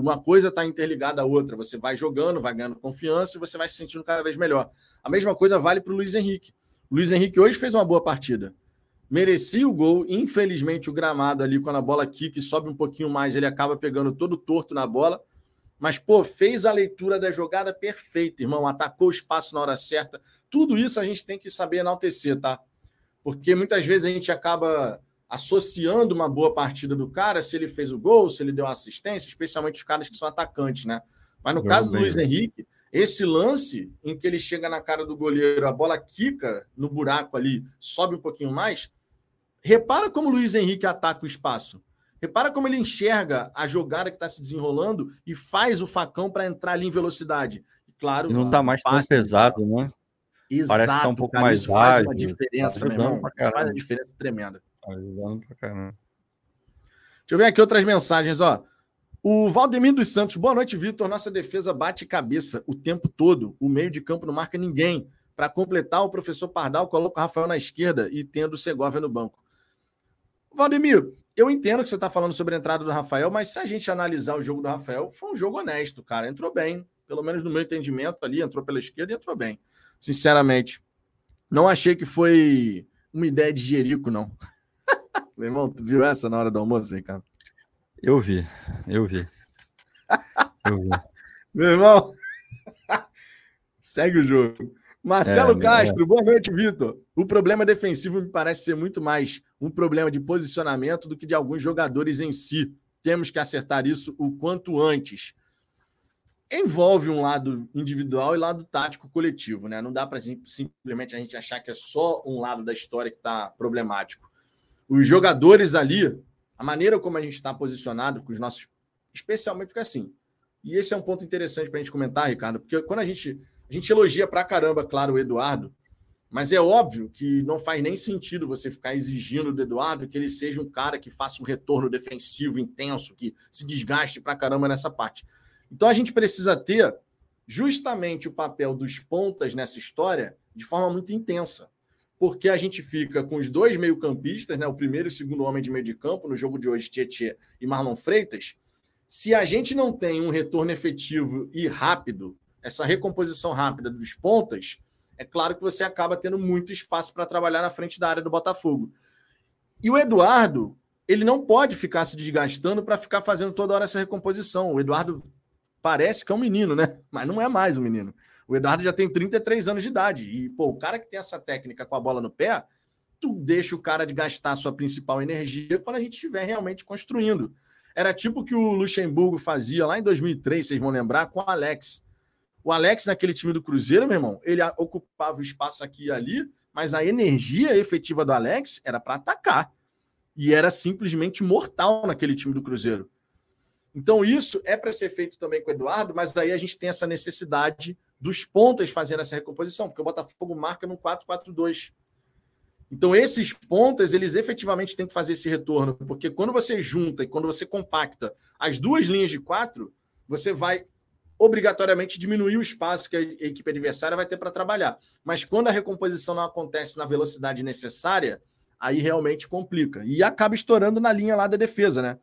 uma coisa está interligada à outra. Você vai jogando, vai ganhando confiança e você vai se sentindo cada vez melhor. A mesma coisa vale para o Luiz Henrique. O Luiz Henrique hoje fez uma boa partida. Merecia o gol. Infelizmente, o gramado ali, quando a bola quica e sobe um pouquinho mais, ele acaba pegando todo torto na bola. Mas, pô, fez a leitura da jogada perfeita, irmão. Atacou o espaço na hora certa. Tudo isso a gente tem que saber enaltecer, tá? Porque muitas vezes a gente acaba associando uma boa partida do cara se ele fez o gol, se ele deu assistência, especialmente os caras que são atacantes, né? Mas no caso do Luiz Henrique, esse lance em que ele chega na cara do goleiro, a bola quica no buraco ali, sobe um pouquinho mais. Repara como o Luiz Henrique ataca o espaço. Repara como ele enxerga a jogada que está se desenrolando e faz o facão para entrar ali em velocidade. Claro, e não está mais tão pesado, né? Exato, Parece que tá um pouco cara, mais faz ágil, uma diferença, tá meu irmão. Faz uma diferença tremenda. Tá ajudando pra caramba. Deixa eu ver aqui outras mensagens, ó. O Valdemir dos Santos, boa noite, Vitor. Nossa defesa bate cabeça o tempo todo. O meio de campo não marca ninguém. Para completar, o professor Pardal coloca o Rafael na esquerda e tendo o Segovia no banco. Valdemir, eu entendo que você está falando sobre a entrada do Rafael, mas se a gente analisar o jogo do Rafael, foi um jogo honesto, cara. Entrou bem, pelo menos no meu entendimento ali, entrou pela esquerda e entrou bem. Sinceramente, não achei que foi uma ideia de Jerico, não. (laughs) Meu irmão, tu viu essa na hora do almoço aí, cara? Eu vi, eu vi. (laughs) Eu vi. Meu irmão, (laughs) segue o jogo. Marcelo é, Castro, é. boa noite, Vitor. O problema defensivo me parece ser muito mais um problema de posicionamento do que de alguns jogadores em si. Temos que acertar isso o quanto antes. Envolve um lado individual e lado tático coletivo, né? Não dá para simplesmente a gente achar que é só um lado da história que está problemático os jogadores ali, a maneira como a gente está posicionado com os nossos. Especialmente porque assim. E esse é um ponto interessante para a gente comentar, Ricardo, porque quando a gente. A gente elogia pra caramba, claro, o Eduardo, mas é óbvio que não faz nem sentido você ficar exigindo do Eduardo que ele seja um cara que faça um retorno defensivo intenso, que se desgaste pra caramba nessa parte. Então a gente precisa ter justamente o papel dos pontas nessa história de forma muito intensa porque a gente fica com os dois meio-campistas, né, o primeiro e o segundo homem de meio de campo, no jogo de hoje, Tietê e Marlon Freitas. Se a gente não tem um retorno efetivo e rápido, essa recomposição rápida dos pontas, é claro que você acaba tendo muito espaço para trabalhar na frente da área do Botafogo. E o Eduardo, ele não pode ficar se desgastando para ficar fazendo toda hora essa recomposição. O Eduardo parece que é um menino, né? Mas não é mais um menino. O Eduardo já tem 33 anos de idade. E, pô, o cara que tem essa técnica com a bola no pé, tu deixa o cara de gastar a sua principal energia quando a gente estiver realmente construindo. Era tipo o que o Luxemburgo fazia lá em 2003, vocês vão lembrar, com o Alex. O Alex, naquele time do Cruzeiro, meu irmão, ele ocupava o espaço aqui e ali, mas a energia efetiva do Alex era para atacar. E era simplesmente mortal naquele time do Cruzeiro. Então, isso é para ser feito também com o Eduardo, mas daí a gente tem essa necessidade dos pontas fazendo essa recomposição, porque o Botafogo marca no 4-4-2. Então, esses pontas, eles efetivamente têm que fazer esse retorno, porque quando você junta e quando você compacta as duas linhas de quatro, você vai obrigatoriamente diminuir o espaço que a equipe adversária vai ter para trabalhar. Mas quando a recomposição não acontece na velocidade necessária, aí realmente complica. E acaba estourando na linha lá da defesa, né?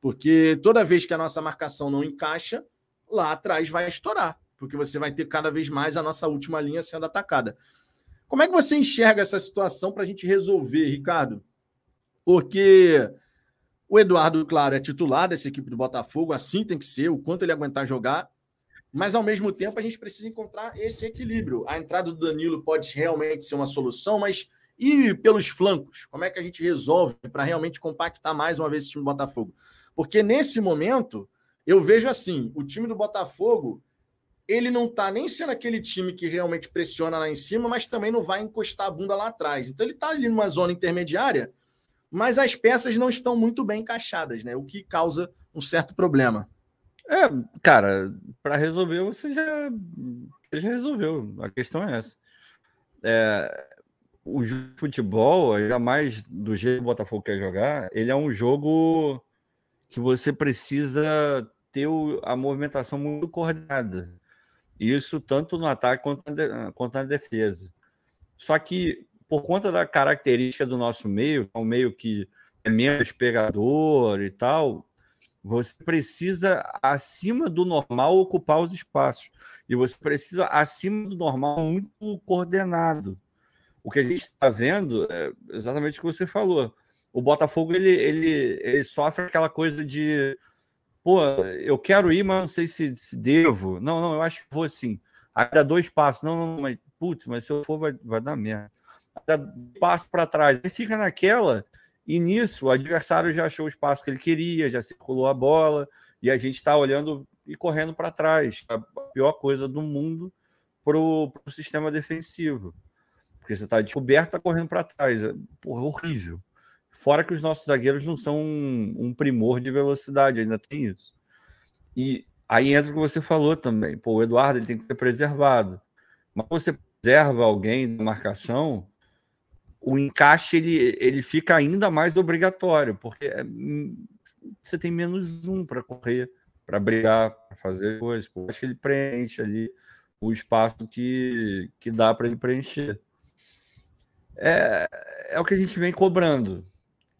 Porque toda vez que a nossa marcação não encaixa, lá atrás vai estourar porque você vai ter cada vez mais a nossa última linha sendo atacada. Como é que você enxerga essa situação para a gente resolver, Ricardo? Porque o Eduardo, claro, é titular dessa equipe do Botafogo, assim tem que ser, o quanto ele aguentar jogar, mas ao mesmo tempo a gente precisa encontrar esse equilíbrio. A entrada do Danilo pode realmente ser uma solução, mas e pelos flancos? Como é que a gente resolve para realmente compactar mais uma vez esse time do Botafogo? Porque nesse momento, eu vejo assim: o time do Botafogo ele não está nem sendo aquele time que realmente pressiona lá em cima, mas também não vai encostar a bunda lá atrás. Então ele está ali numa zona intermediária, mas as peças não estão muito bem encaixadas, né? O que causa um certo problema. É, cara, para resolver você já, já resolveu. A questão é essa. É, o futebol, jamais do jeito que o Botafogo quer jogar, ele é um jogo que você precisa ter a movimentação muito coordenada. Isso tanto no ataque quanto na, quanto na defesa. Só que, por conta da característica do nosso meio, é um meio que é menos pegador e tal, Você precisa, acima do normal, ocupar os espaços. E você precisa, acima do normal, muito coordenado. O que a gente está vendo é exatamente o que você falou. O Botafogo ele, ele, ele sofre aquela coisa de pô, eu quero ir, mas não sei se, se devo. Não, não, eu acho que vou sim. Aí dá dois passos. Não, não, mas, putz, mas se eu for, vai, vai dar merda. Dá passo para trás. Aí fica naquela, e nisso o adversário já achou o espaço que ele queria, já circulou a bola, e a gente está olhando e correndo para trás. A pior coisa do mundo para o sistema defensivo. Porque você está descoberto, tá correndo para trás. É, porra, horrível. Fora que os nossos zagueiros não são um, um primor de velocidade, ainda tem isso. E aí entra o que você falou também. Pô, o Eduardo ele tem que ser preservado. Mas você preserva alguém da marcação, o encaixe ele, ele fica ainda mais obrigatório, porque é, você tem menos um para correr, para brigar, para fazer coisas. Acho que ele preenche ali o espaço que, que dá para ele preencher. É, é o que a gente vem cobrando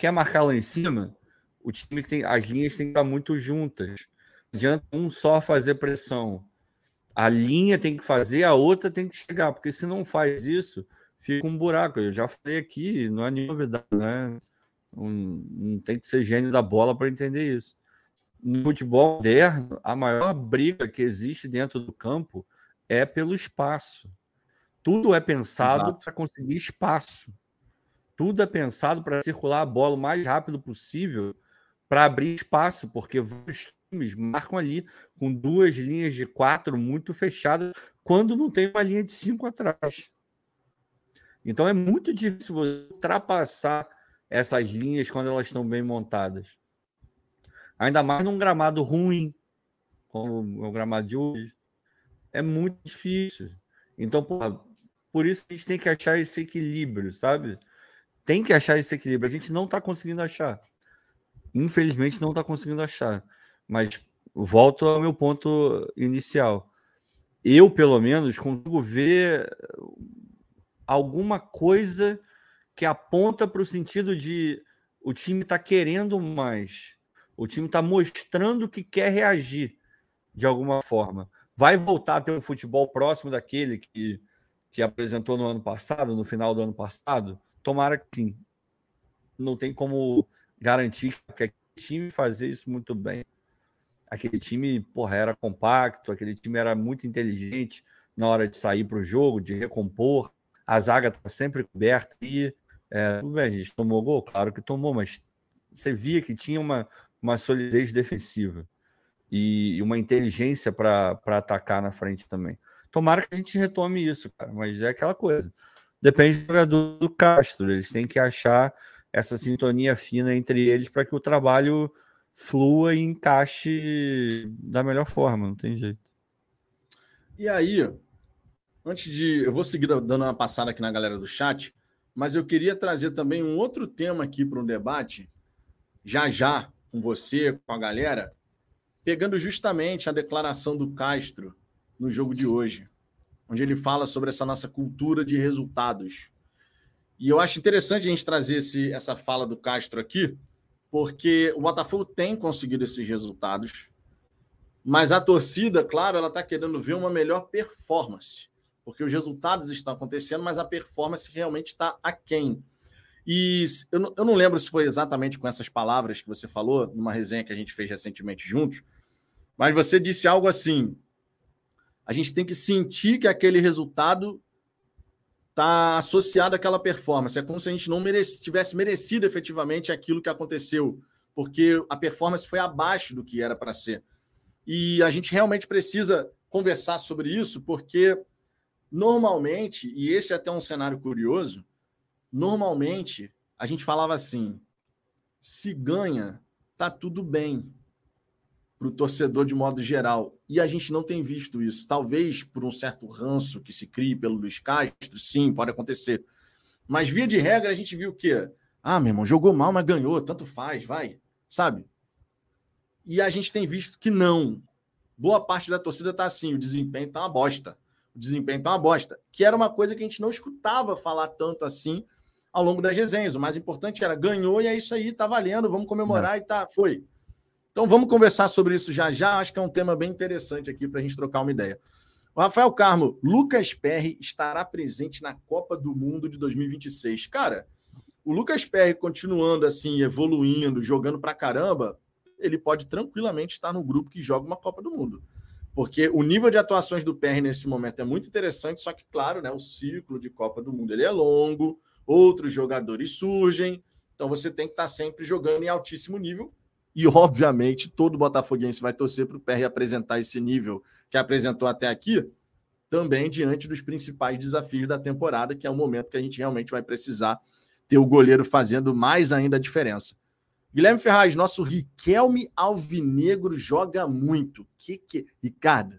quer marcar lá em cima, o time tem as linhas têm que estar muito juntas. Não adianta um só fazer pressão. A linha tem que fazer, a outra tem que chegar, porque se não faz isso, fica um buraco. Eu já falei aqui, não é nenhuma novidade, né? Não, não tem que ser gênio da bola para entender isso. No futebol moderno, a maior briga que existe dentro do campo é pelo espaço. Tudo é pensado para conseguir espaço. Tudo é pensado para circular a bola o mais rápido possível para abrir espaço, porque vários times marcam ali com duas linhas de quatro muito fechadas, quando não tem uma linha de cinco atrás. Então é muito difícil você ultrapassar essas linhas quando elas estão bem montadas. Ainda mais num gramado ruim, como o gramado de hoje. É muito difícil. Então, por isso a gente tem que achar esse equilíbrio, sabe? tem que achar esse equilíbrio. A gente não está conseguindo achar. Infelizmente, não está conseguindo achar. Mas volto ao meu ponto inicial. Eu, pelo menos, consigo ver alguma coisa que aponta para o sentido de o time está querendo mais. O time está mostrando que quer reagir de alguma forma. Vai voltar a ter um futebol próximo daquele que que apresentou no ano passado, no final do ano passado? Tomara que sim. Não tem como garantir que aquele time fazer isso muito bem. Aquele time, porra, era compacto, aquele time era muito inteligente na hora de sair para o jogo, de recompor. A zaga está sempre coberta e é, tudo bem, a gente tomou gol, claro que tomou, mas você via que tinha uma, uma solidez defensiva e uma inteligência para atacar na frente também. Tomara que a gente retome isso, cara, mas é aquela coisa. Depende do jogador do Castro, eles têm que achar essa sintonia fina entre eles para que o trabalho flua e encaixe da melhor forma, não tem jeito. E aí, antes de. Eu vou seguir dando uma passada aqui na galera do chat, mas eu queria trazer também um outro tema aqui para um debate, já já, com você, com a galera, pegando justamente a declaração do Castro no jogo de hoje, onde ele fala sobre essa nossa cultura de resultados. E eu acho interessante a gente trazer esse, essa fala do Castro aqui, porque o Botafogo tem conseguido esses resultados, mas a torcida, claro, ela está querendo ver uma melhor performance, porque os resultados estão acontecendo, mas a performance realmente está aquém. E eu não, eu não lembro se foi exatamente com essas palavras que você falou, numa resenha que a gente fez recentemente juntos, mas você disse algo assim: a gente tem que sentir que aquele resultado está associado àquela performance. É como se a gente não merece, tivesse merecido efetivamente aquilo que aconteceu, porque a performance foi abaixo do que era para ser. E a gente realmente precisa conversar sobre isso, porque normalmente, e esse é até um cenário curioso, normalmente a gente falava assim: se ganha, tá tudo bem para o torcedor de modo geral. E a gente não tem visto isso. Talvez por um certo ranço que se crie pelo Luiz Castro, sim, pode acontecer. Mas via de regra a gente viu o quê? Ah, meu irmão, jogou mal, mas ganhou, tanto faz, vai, sabe? E a gente tem visto que não. Boa parte da torcida tá assim, o desempenho tá uma bosta. O desempenho tá uma bosta. Que era uma coisa que a gente não escutava falar tanto assim ao longo das resenhas. O mais importante era ganhou e é isso aí, tá valendo, vamos comemorar e tá, foi. Então vamos conversar sobre isso já já. Acho que é um tema bem interessante aqui para a gente trocar uma ideia. Rafael Carmo, Lucas Perry estará presente na Copa do Mundo de 2026. Cara, o Lucas Perry continuando assim, evoluindo, jogando pra caramba, ele pode tranquilamente estar no grupo que joga uma Copa do Mundo. Porque o nível de atuações do Perry nesse momento é muito interessante, só que, claro, né, o ciclo de Copa do Mundo ele é longo, outros jogadores surgem, então você tem que estar sempre jogando em altíssimo nível. E, obviamente, todo Botafoguense vai torcer para o Perry apresentar esse nível que apresentou até aqui, também diante dos principais desafios da temporada, que é o momento que a gente realmente vai precisar ter o goleiro fazendo mais ainda a diferença. Guilherme Ferraz, nosso Riquelme Alvinegro joga muito. Que que. Ricardo,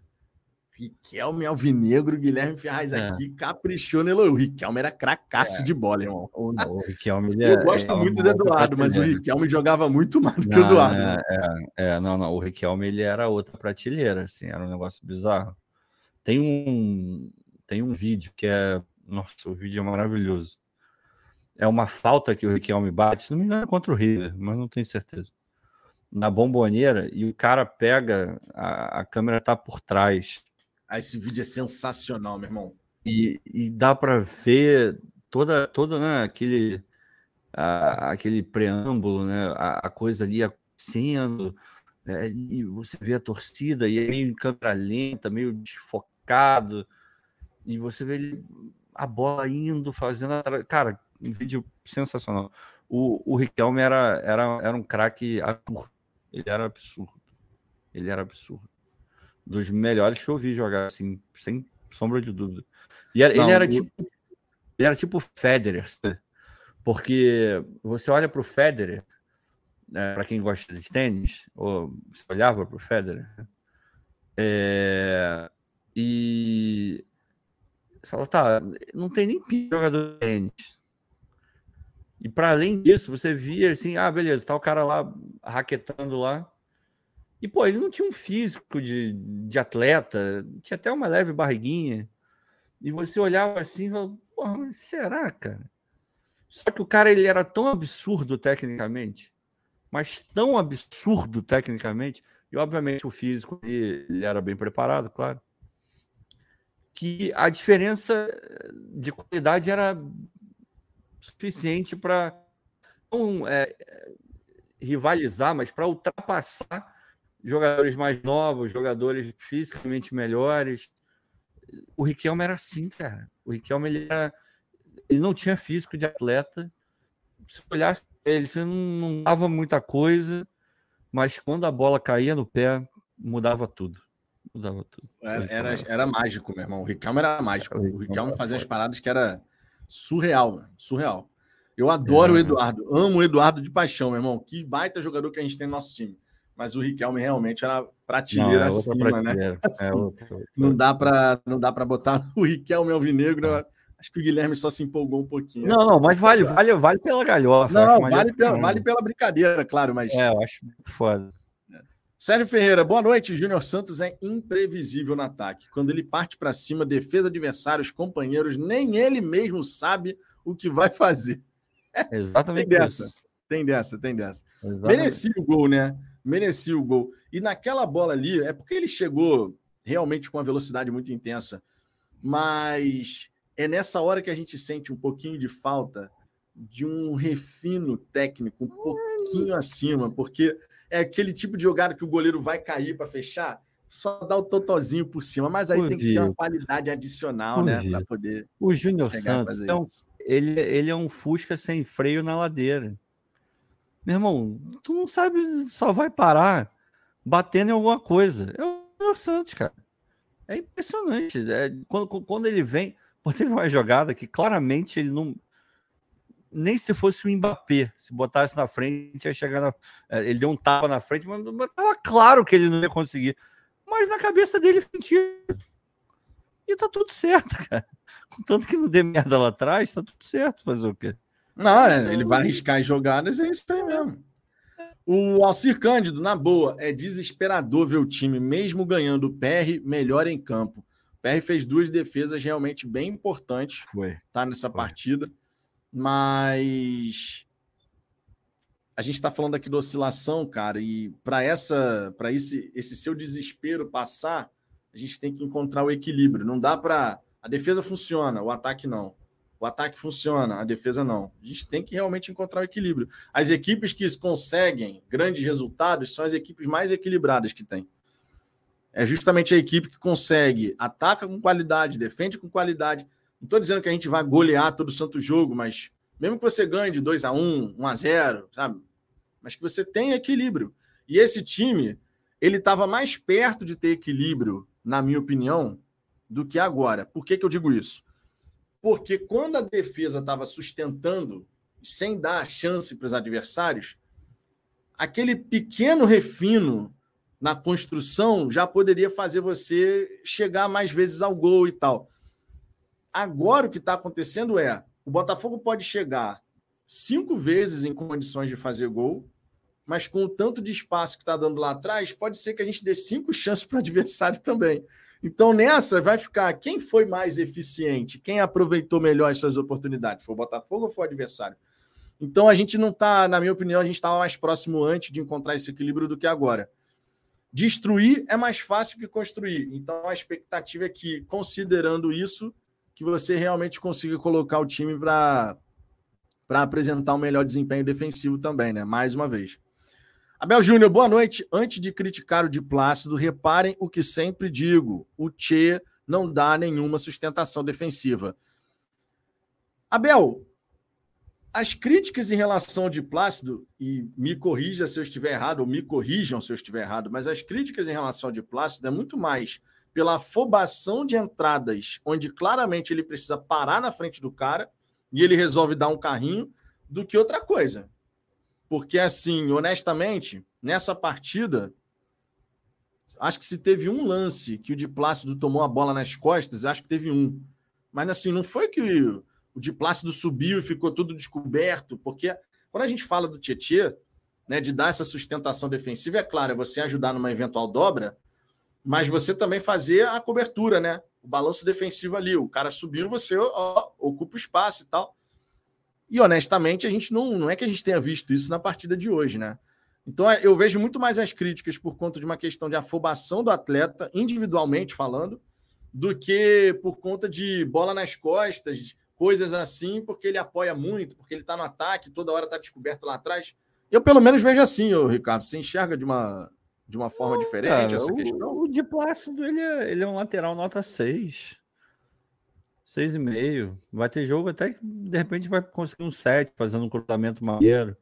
Riquelme Alvinegro, Guilherme Ferraz é. aqui, caprichou no O Riquelme era cracaço é. de bola, irmão. O, o Riquelme, Eu é, gosto é, muito do Eduardo, mas o Riquelme jogava muito mais do que o Eduardo. É, é, é, não, não. O Riquelme ele era outra prateleira, assim, era um negócio bizarro. Tem um, tem um vídeo que é. Nossa, o vídeo é maravilhoso é uma falta que o Riquelme bate, se não me engano, é contra o River, mas não tenho certeza. Na bomboneira, e o cara pega, a, a câmera tá por trás. Ah, esse vídeo é sensacional, meu irmão. E, e dá para ver toda, toda né, aquele, a, aquele preâmbulo, né, a, a coisa ali acontecendo, é, e você vê a torcida, e é meio em câmera lenta, meio desfocado, e você vê ele, a bola indo, fazendo. A... Cara, um vídeo sensacional. O, o Riquelme era, era, era um craque absurdo. Ele era absurdo. Ele era absurdo. Dos melhores que eu vi jogar, assim, sem sombra de dúvida. E era, Não, ele era tipo. Ele era tipo Federer, porque você olha para o Federer, né, para quem gosta de tênis, ou você olhava para o Federer, é, e você fala, tá, não tem nem jogador de tênis. E para além disso, você via assim, ah, beleza, tá o cara lá raquetando lá. E, pô, ele não tinha um físico de, de atleta, tinha até uma leve barriguinha. E você olhava assim e falava, porra, será, cara? Só que o cara ele era tão absurdo tecnicamente, mas tão absurdo tecnicamente, e obviamente o físico ele, ele era bem preparado, claro, que a diferença de qualidade era suficiente para não é, rivalizar, mas para ultrapassar jogadores mais novos, jogadores fisicamente melhores. O Riquelme era assim, cara. O Riquelme ele, era, ele não tinha físico de atleta. Se olhasse ele, você não, não dava muita coisa, mas quando a bola caía no pé, mudava tudo. Mudava tudo. Era, era, era mágico, meu irmão. O Riquelme era mágico. O Riquelme fazia as paradas que era surreal, surreal. Eu adoro é. o Eduardo, amo o Eduardo de paixão, meu irmão. Que baita jogador que a gente tem no nosso time. Mas o Riquelme realmente era prateleira não, é acima, né? prateleira. né? (laughs) Assim, é outra, outra. Não dá para não dá para botar (laughs) o Riquelme Alvinegro. É. Acho que o Guilherme só se empolgou um pouquinho. Não, não, mas vale, vale, vale pela galhofa. Não, vale pela, vale pela brincadeira, claro, mas. É, eu acho muito foda. Sérgio Ferreira, boa noite. Júnior Santos é imprevisível no ataque. Quando ele parte para cima, defesa adversários, companheiros, nem ele mesmo sabe o que vai fazer. (laughs) Exatamente. tem dessa, isso. tem dessa, tem dessa. Exatamente. Merecia o gol, né? Merecia o gol. E naquela bola ali, é porque ele chegou realmente com uma velocidade muito intensa, mas é nessa hora que a gente sente um pouquinho de falta de um refino técnico um pouquinho acima, porque é aquele tipo de jogada que o goleiro vai cair para fechar, só dá o totozinho por cima, mas aí tem que ter uma qualidade adicional, né, para poder. O Júnior Santos então, ele, ele é um Fusca sem freio na ladeira. Meu irmão, tu não sabe, só vai parar batendo em alguma coisa. É o Júnior Santos, cara. É impressionante. É, quando, quando ele vem, (laughs) teve uma jogada que claramente ele não nem se fosse o Mbappé, se botasse na frente, ia chegar na. É, ele deu um tapa na frente, mas estava claro que ele não ia conseguir. Mas na cabeça dele sentia. E tá tudo certo, (laughs) cara. Contanto que não dê merda lá atrás, tá tudo certo. Fazer o quê? Não, é, ele vai arriscar as jogadas, é isso aí mesmo. O Alcir Cândido, na boa, é desesperador ver o time, mesmo ganhando o PR, melhor em campo. O PR fez duas defesas realmente bem importantes. Foi. Tá nessa Foi. partida mas a gente está falando aqui da oscilação, cara, e para essa, para esse, esse seu desespero passar, a gente tem que encontrar o equilíbrio. Não dá para a defesa funciona, o ataque não. O ataque funciona, a defesa não. A gente tem que realmente encontrar o equilíbrio. As equipes que conseguem grandes resultados são as equipes mais equilibradas que tem. É justamente a equipe que consegue, ataca com qualidade, defende com qualidade. Não estou dizendo que a gente vai golear todo santo jogo, mas mesmo que você ganhe de 2 a 1 1 a 0 sabe? Mas que você tenha equilíbrio. E esse time, ele estava mais perto de ter equilíbrio, na minha opinião, do que agora. Por que, que eu digo isso? Porque quando a defesa estava sustentando, sem dar chance para os adversários, aquele pequeno refino na construção já poderia fazer você chegar mais vezes ao gol e tal. Agora o que está acontecendo é o Botafogo pode chegar cinco vezes em condições de fazer gol, mas com o tanto de espaço que está dando lá atrás, pode ser que a gente dê cinco (laughs) chances para o adversário também. Então, nessa vai ficar quem foi mais eficiente, quem aproveitou melhor as suas oportunidades. Foi o Botafogo ou foi o adversário? Então, a gente não está, na minha opinião, a gente estava mais próximo antes de encontrar esse equilíbrio do que agora. Destruir é mais fácil que construir. Então, a expectativa é que, considerando isso, que você realmente consiga colocar o time para apresentar um melhor desempenho defensivo também, né? Mais uma vez. Abel Júnior, boa noite. Antes de criticar o de Plácido, reparem o que sempre digo: o Che não dá nenhuma sustentação defensiva. Abel, as críticas em relação ao de Plácido, e me corrija se eu estiver errado, ou me corrijam se eu estiver errado, mas as críticas em relação ao de Plácido é muito mais pela afobação de entradas, onde claramente ele precisa parar na frente do cara e ele resolve dar um carrinho, do que outra coisa. Porque, assim, honestamente, nessa partida, acho que se teve um lance que o de Plácido tomou a bola nas costas, acho que teve um. Mas, assim, não foi que o de Plácido subiu e ficou tudo descoberto, porque quando a gente fala do Tietchan, né, de dar essa sustentação defensiva, é claro, é você ajudar numa eventual dobra, mas você também fazer a cobertura, né? O balanço defensivo ali. O cara subiu, você ó, ocupa o espaço e tal. E honestamente, a gente não, não é que a gente tenha visto isso na partida de hoje, né? Então é, eu vejo muito mais as críticas por conta de uma questão de afobação do atleta, individualmente falando, do que por conta de bola nas costas, coisas assim, porque ele apoia muito, porque ele está no ataque, toda hora está descoberto lá atrás. Eu pelo menos vejo assim, ô, Ricardo. Você enxerga de uma, de uma forma diferente cara, essa questão? O, o de Plácido, ele é, ele é um lateral nota 6. 6,5. Vai ter jogo até que de repente vai conseguir um 7 fazendo um cruzamento maneiro.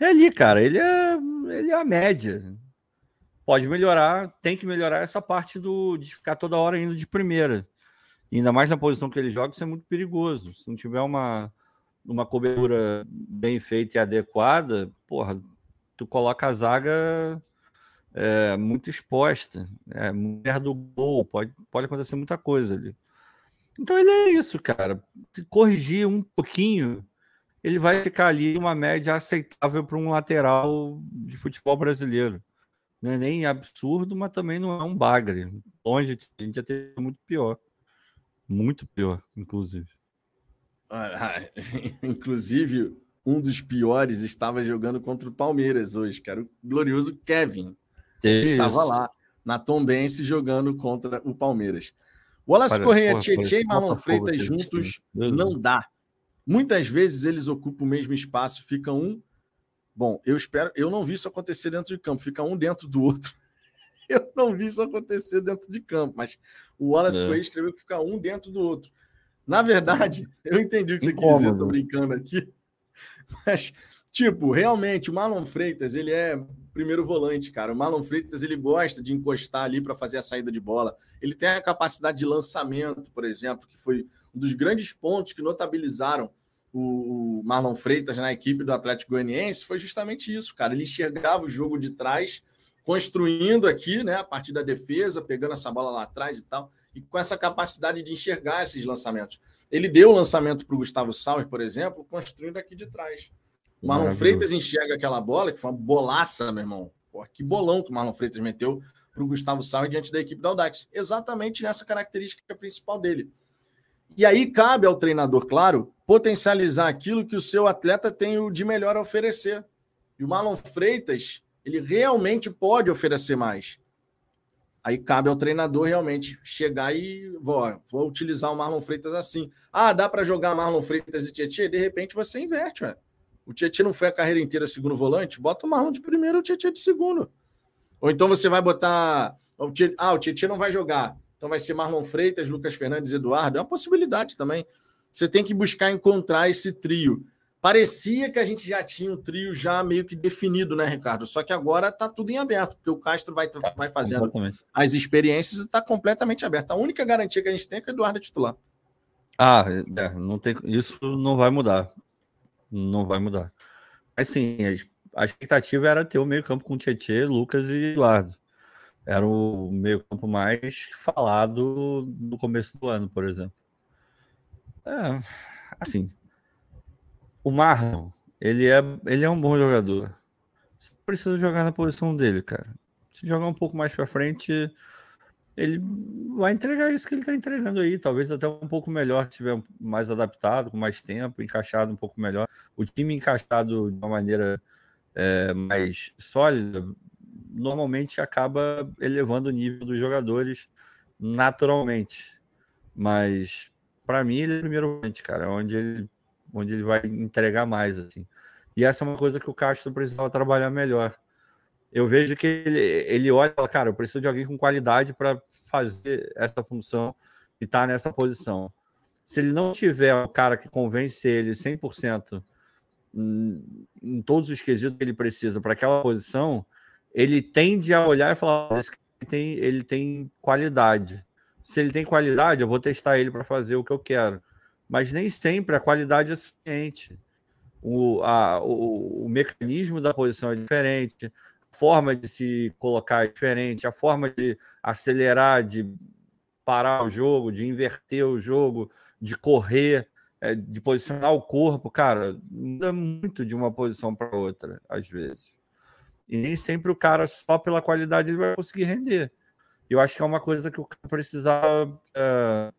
É ali, cara, ele é, ele é a média. Pode melhorar, tem que melhorar essa parte do, de ficar toda hora indo de primeira. E ainda mais na posição que ele joga, isso é muito perigoso. Se não tiver uma, uma cobertura bem feita e adequada, porra, tu coloca a zaga é, muito exposta. É, mulher do gol, pode, pode acontecer muita coisa ali. Então ele é isso, cara. Se corrigir um pouquinho, ele vai ficar ali uma média aceitável para um lateral de futebol brasileiro. Não é nem absurdo, mas também não é um bagre. Longe, a gente já teve muito pior. Muito pior, inclusive. (laughs) inclusive, um dos piores estava jogando contra o Palmeiras hoje, cara. O glorioso Kevin. Estava lá na Tombense jogando contra o Palmeiras. Wallace Correia, Tietchan e Marlon Freitas juntos não dá. Muitas vezes eles ocupam o mesmo espaço, fica um. Bom, eu espero. Eu não vi isso acontecer dentro de campo, fica um dentro do outro. (laughs) Eu não vi isso acontecer dentro de campo, mas o Wallace é. Correia escreveu que fica um dentro do outro. Na verdade, (laughs) eu entendi o que você Incômodo. quis dizer, tô brincando aqui. (laughs) Mas, tipo, realmente, o Marlon Freitas, ele é primeiro volante, cara. O Marlon Freitas ele gosta de encostar ali para fazer a saída de bola. Ele tem a capacidade de lançamento, por exemplo, que foi um dos grandes pontos que notabilizaram o Marlon Freitas na equipe do Atlético Goianiense. Foi justamente isso, cara. Ele enxergava o jogo de trás, construindo aqui, né, a partir da defesa, pegando essa bola lá atrás e tal, e com essa capacidade de enxergar esses lançamentos. Ele deu o lançamento para o Gustavo Sauer, por exemplo, construindo aqui de trás. O Marlon Freitas enxerga aquela bola, que foi uma bolaça, meu irmão. Pô, que bolão que o Marlon Freitas meteu para o Gustavo Sauer diante da equipe da Audax. Exatamente nessa característica principal dele. E aí cabe ao treinador, claro, potencializar aquilo que o seu atleta tem de melhor a oferecer. E o Marlon Freitas, ele realmente pode oferecer mais. Aí cabe ao treinador realmente chegar e vou, vou utilizar o Marlon Freitas assim. Ah, dá para jogar Marlon Freitas e Tietchan? De repente você inverte, ué. O Tietchan não foi a carreira inteira segundo volante? Bota o Marlon de primeiro e o Tietchan de segundo. Ou então você vai botar. Ah, o Tietchan não vai jogar. Então vai ser Marlon Freitas, Lucas Fernandes, Eduardo. É uma possibilidade também. Você tem que buscar encontrar esse trio. Parecia que a gente já tinha um trio já meio que definido, né, Ricardo? Só que agora está tudo em aberto, porque o Castro vai, vai fazendo as experiências e está completamente aberto. A única garantia que a gente tem é que o Eduardo é titular. Ah, é, não tem, isso não vai mudar. Não vai mudar. Mas sim, a, expectativa era ter o meio-campo com Tietchan, Lucas e Eduardo. Era o meio-campo mais falado no começo do ano, por exemplo. É, assim, o Marlon, ele é, ele é um bom jogador. Você precisa jogar na posição dele, cara. Se jogar um pouco mais para frente, ele vai entregar isso que ele está entregando aí. Talvez até um pouco melhor, se tiver mais adaptado, com mais tempo, encaixado um pouco melhor. O time encaixado de uma maneira é, mais sólida, normalmente acaba elevando o nível dos jogadores naturalmente. Mas para mim ele é o primeiro volante, cara, onde ele onde ele vai entregar mais, assim. E essa é uma coisa que o Castro precisava trabalhar melhor. Eu vejo que ele, ele olha e fala, cara, eu preciso de alguém com qualidade para fazer essa função e estar tá nessa posição. Se ele não tiver um cara que convence ele 100% em, todos os quesitos que ele precisa para aquela posição, ele tende a olhar e falar, ele tem, ele tem qualidade. Se ele tem qualidade, eu vou testar ele para fazer o que eu quero mas nem sempre a qualidade é suficiente. O, a, o, o mecanismo da posição é diferente, forma de se colocar é diferente, a forma de acelerar, de parar o jogo, de inverter o jogo, de correr, é, de posicionar o corpo, cara, muda muito de uma posição para outra, às vezes. E nem sempre o cara, só pela qualidade, ele vai conseguir render. Eu acho que é uma coisa que o cara precisava uh,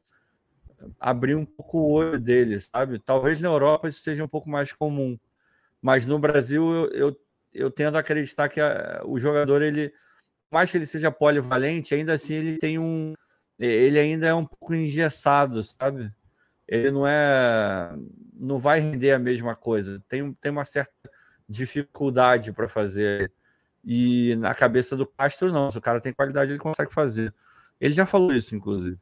abrir um pouco o olho deles, sabe? Talvez na Europa isso seja um pouco mais comum, mas no Brasil eu, eu, eu tendo a acreditar que a, o jogador, ele, mais que ele seja polivalente, ainda assim ele tem um. Ele ainda é um pouco engessado, sabe? Ele não é. Não vai render a mesma coisa. Tem, tem uma certa dificuldade para fazer. E na cabeça do Castro, não. Se o cara tem qualidade, ele consegue fazer. Ele já falou isso, inclusive.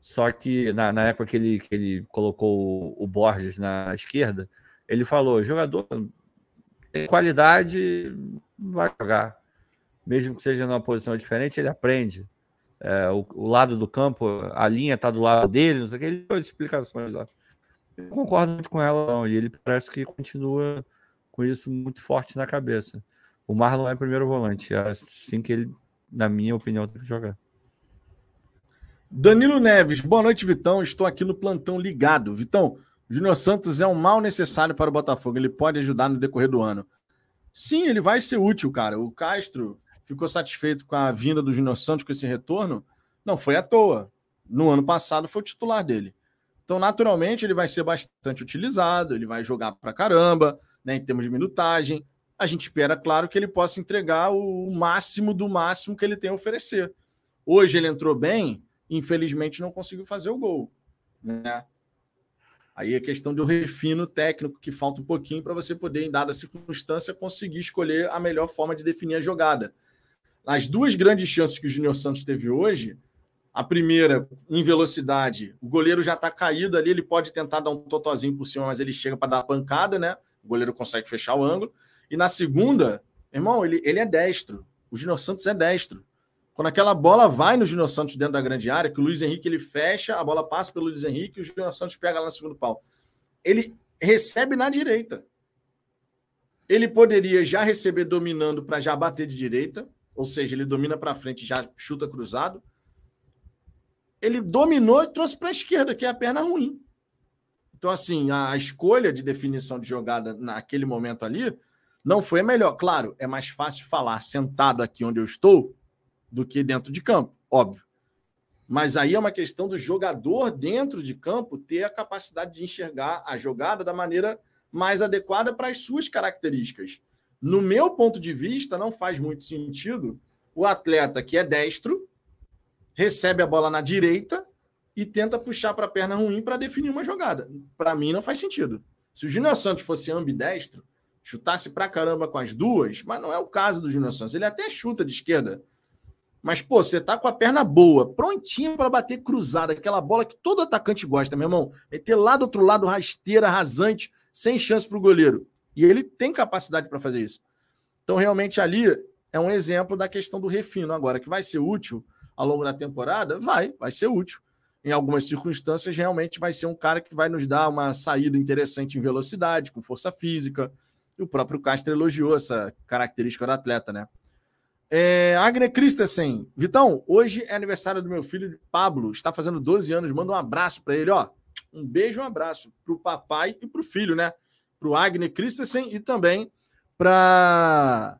Só que na, na época que ele, que ele colocou o, o Borges na esquerda, ele falou: jogador qualidade, vai jogar. Mesmo que seja numa posição diferente, ele aprende. É, o, o, lado do campo, a linha está do lado dele, não sei o que, ele deu explicações lá. Eu concordo muito com ela, não, e ele parece que continua com isso muito forte na cabeça. O Marlon é primeiro volante, é assim que ele, na minha opinião, tem que jogar. Danilo Neves, boa noite, Vitão. Estou aqui no plantão ligado. Vitão, Júnior Santos é um mal necessário para o Botafogo. Ele pode ajudar no decorrer do ano. Sim, ele vai ser útil, cara. O Castro ficou satisfeito com a vinda do Júnior Santos, com esse retorno. Não foi à toa. No ano passado foi o titular dele. Então, naturalmente, ele vai ser bastante utilizado, ele vai jogar para caramba, né, em termos de minutagem. A gente espera, claro, que ele possa entregar o máximo do máximo que ele tem a oferecer. Hoje ele entrou bem, infelizmente não conseguiu fazer o gol. Né? Aí é questão do refino técnico, que falta um pouquinho para você poder, em dada circunstância, conseguir escolher a melhor forma de definir a jogada. As duas grandes chances que o Júnior Santos teve hoje, a primeira, em velocidade, o goleiro já está caído ali, ele pode tentar dar um totozinho por cima, mas ele chega para dar a pancada, né? O goleiro consegue fechar o ângulo. E na segunda, irmão, ele, ele é destro. O Júnior Santos é destro. Quando aquela bola vai no Júnior Santos dentro da grande área, que o Luiz Henrique ele fecha, a bola passa pelo Luiz Henrique e o Júnior Santos pega lá no segundo pau. Ele recebe na direita. Ele poderia já receber dominando para já bater de direita, ou seja, ele domina para frente e já chuta cruzado. Ele dominou e trouxe para a esquerda, que é a perna ruim. Então, assim, a escolha de definição de jogada naquele momento ali não foi a melhor. Claro, é mais fácil falar sentado aqui onde eu estou do que dentro de campo, óbvio. Mas aí é uma questão do jogador dentro de campo ter a capacidade de enxergar a jogada da maneira mais adequada para as suas características. No meu ponto de vista, não faz muito sentido o atleta que é destro recebe a bola na direita e tenta puxar para a perna ruim para definir uma jogada. Para mim, não faz sentido. Se o Júnior Santos fosse ambidestro, chutasse pra caramba com as duas, mas não é o caso do Júnior Santos. Ele até chuta de esquerda. Mas, pô, você tá com a perna boa, prontinho para bater cruzada, aquela bola que todo atacante gosta, meu irmão. Meter lá do outro lado, rasteira, rasante, sem chance pro goleiro. E ele tem capacidade para fazer isso. Então, realmente, ali é um exemplo da questão do refino. Agora, que vai ser útil ao longo da temporada? Vai, vai ser útil. Em algumas circunstâncias, realmente vai ser um cara que vai nos dar uma saída interessante em velocidade, com força física, e o próprio Castro elogiou essa característica do atleta, né? É, Agne Christensen, Vitão, hoje é aniversário do meu filho Pablo, está fazendo 12 anos, manda um abraço para ele, ó. Um beijo, um abraço para o papai e para o filho, né? Para o Agne Christensen e também para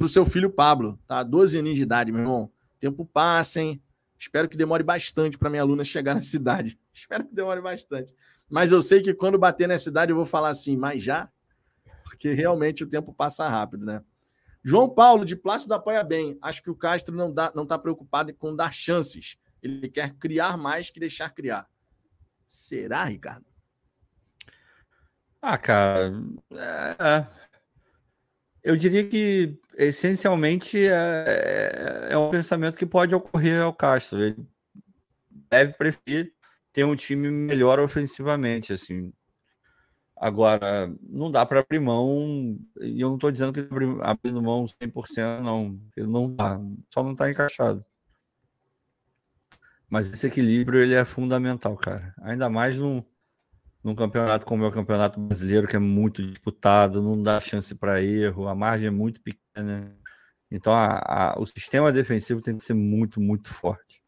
o seu filho Pablo, tá? 12 anos de idade, meu irmão. Tempo passa, hein? Espero que demore bastante para minha aluna chegar na cidade. (laughs) Espero que demore bastante. Mas eu sei que quando bater na cidade eu vou falar assim, mas já? porque realmente o tempo passa rápido, né? João Paulo, de Plácido apoia bem. Acho que o Castro não está não tá preocupado com dar chances. Ele quer criar mais que deixar criar. Será, Ricardo? Ah, cara. É... é. Eu diria que essencialmente é, é um pensamento que pode ocorrer ao Castro. Ele deve preferir ter um time melhor ofensivamente, assim. Agora, não dá para abrir mão, e eu não estou dizendo que abrindo mão 100%, não, não dá, só não está encaixado. Mas esse equilíbrio ele é fundamental, cara. Ainda mais num, num campeonato como é o Campeonato Brasileiro, que é muito disputado, não dá chance para erro, a margem é muito pequena. Então, a, a, o sistema defensivo tem que ser muito, muito forte.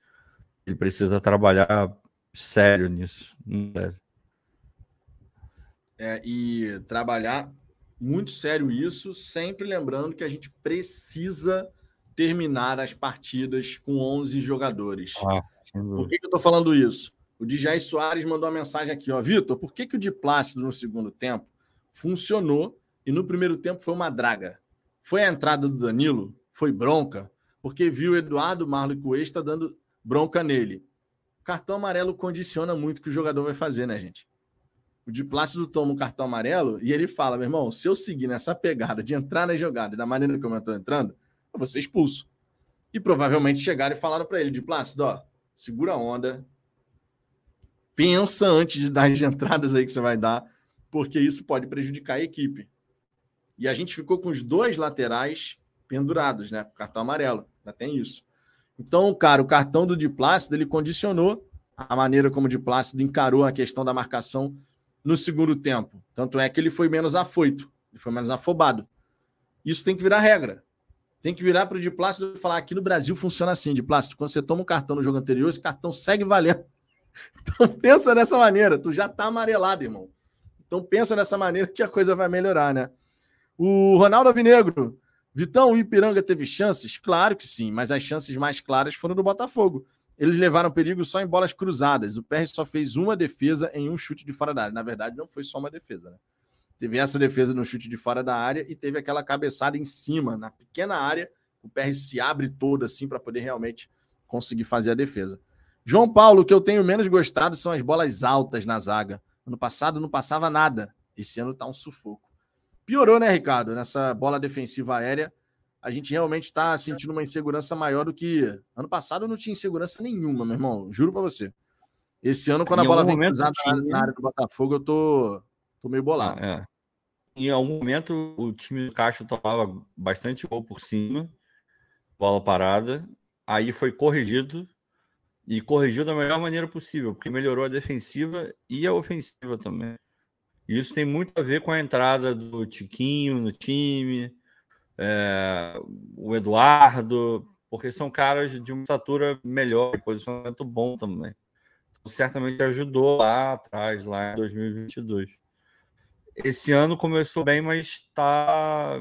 Ele precisa trabalhar sério nisso. Sério é, e trabalhar muito sério isso, sempre lembrando que a gente precisa terminar as partidas com 11 jogadores. Ah, por que, que eu estou falando isso? O Dijay Soares mandou uma mensagem aqui, ó, Vitor, por que, que o de Plácido no segundo tempo funcionou e no primeiro tempo foi uma draga? Foi a entrada do Danilo? Foi bronca? Porque viu o Eduardo Marlon Cuesta dando bronca nele. cartão amarelo condiciona muito o que o jogador vai fazer, né, gente? O de Plácido toma um cartão amarelo e ele fala: meu irmão, se eu seguir nessa pegada de entrar na jogada da maneira como eu estou entrando, eu vou ser expulso. E provavelmente chegaram e falaram para ele: de Plácido, ó, segura a onda, pensa antes de dar as entradas aí que você vai dar, porque isso pode prejudicar a equipe. E a gente ficou com os dois laterais pendurados, né? Cartão amarelo, ainda tem isso. Então, cara, o cartão do de Plácido ele condicionou a maneira como o de Plácido encarou a questão da marcação no segundo tempo. Tanto é que ele foi menos afoito, ele foi menos afobado. Isso tem que virar regra. Tem que virar para o de plástico e falar aqui no Brasil funciona assim, de plástico. Quando você toma um cartão no jogo anterior, esse cartão segue valendo. (laughs) Então pensa dessa maneira, tu já tá amarelado, irmão. Então pensa dessa maneira que a coisa vai melhorar, né? O Ronaldo Avinegro, Vitão, o Ipiranga teve chances? Claro que sim, mas as chances mais claras foram do Botafogo. Eles levaram perigo só em bolas cruzadas. O PR só fez uma defesa em um chute de fora da área. Na verdade, não foi só uma defesa, né? Teve essa defesa no chute de fora da área e teve aquela cabeçada em cima, na pequena área. O PR se abre todo assim para poder realmente conseguir fazer a defesa. João Paulo, o que eu tenho menos gostado são as bolas altas na zaga. Ano passado não passava nada. Esse ano tá um sufoco. Piorou, né, Ricardo? Nessa bola defensiva aérea a gente realmente está sentindo uma insegurança maior do que. Ano passado eu não tinha insegurança nenhuma, meu irmão. Juro para você. Esse ano, quando em a bola vem cruzada time... na área do Botafogo, eu tô, tô meio bolado. Ah, é. Em algum momento, o time do Caixa tomava bastante gol por cima, bola parada. Aí foi corrigido e corrigiu da melhor maneira possível, porque melhorou a defensiva e a ofensiva também. Isso tem muito a ver com a entrada do Tiquinho no time, é, o Eduardo, porque são caras de uma estatura melhor, posicionamento bom também. Então, certamente ajudou lá atrás, lá em 2022. Esse ano começou bem, mas está,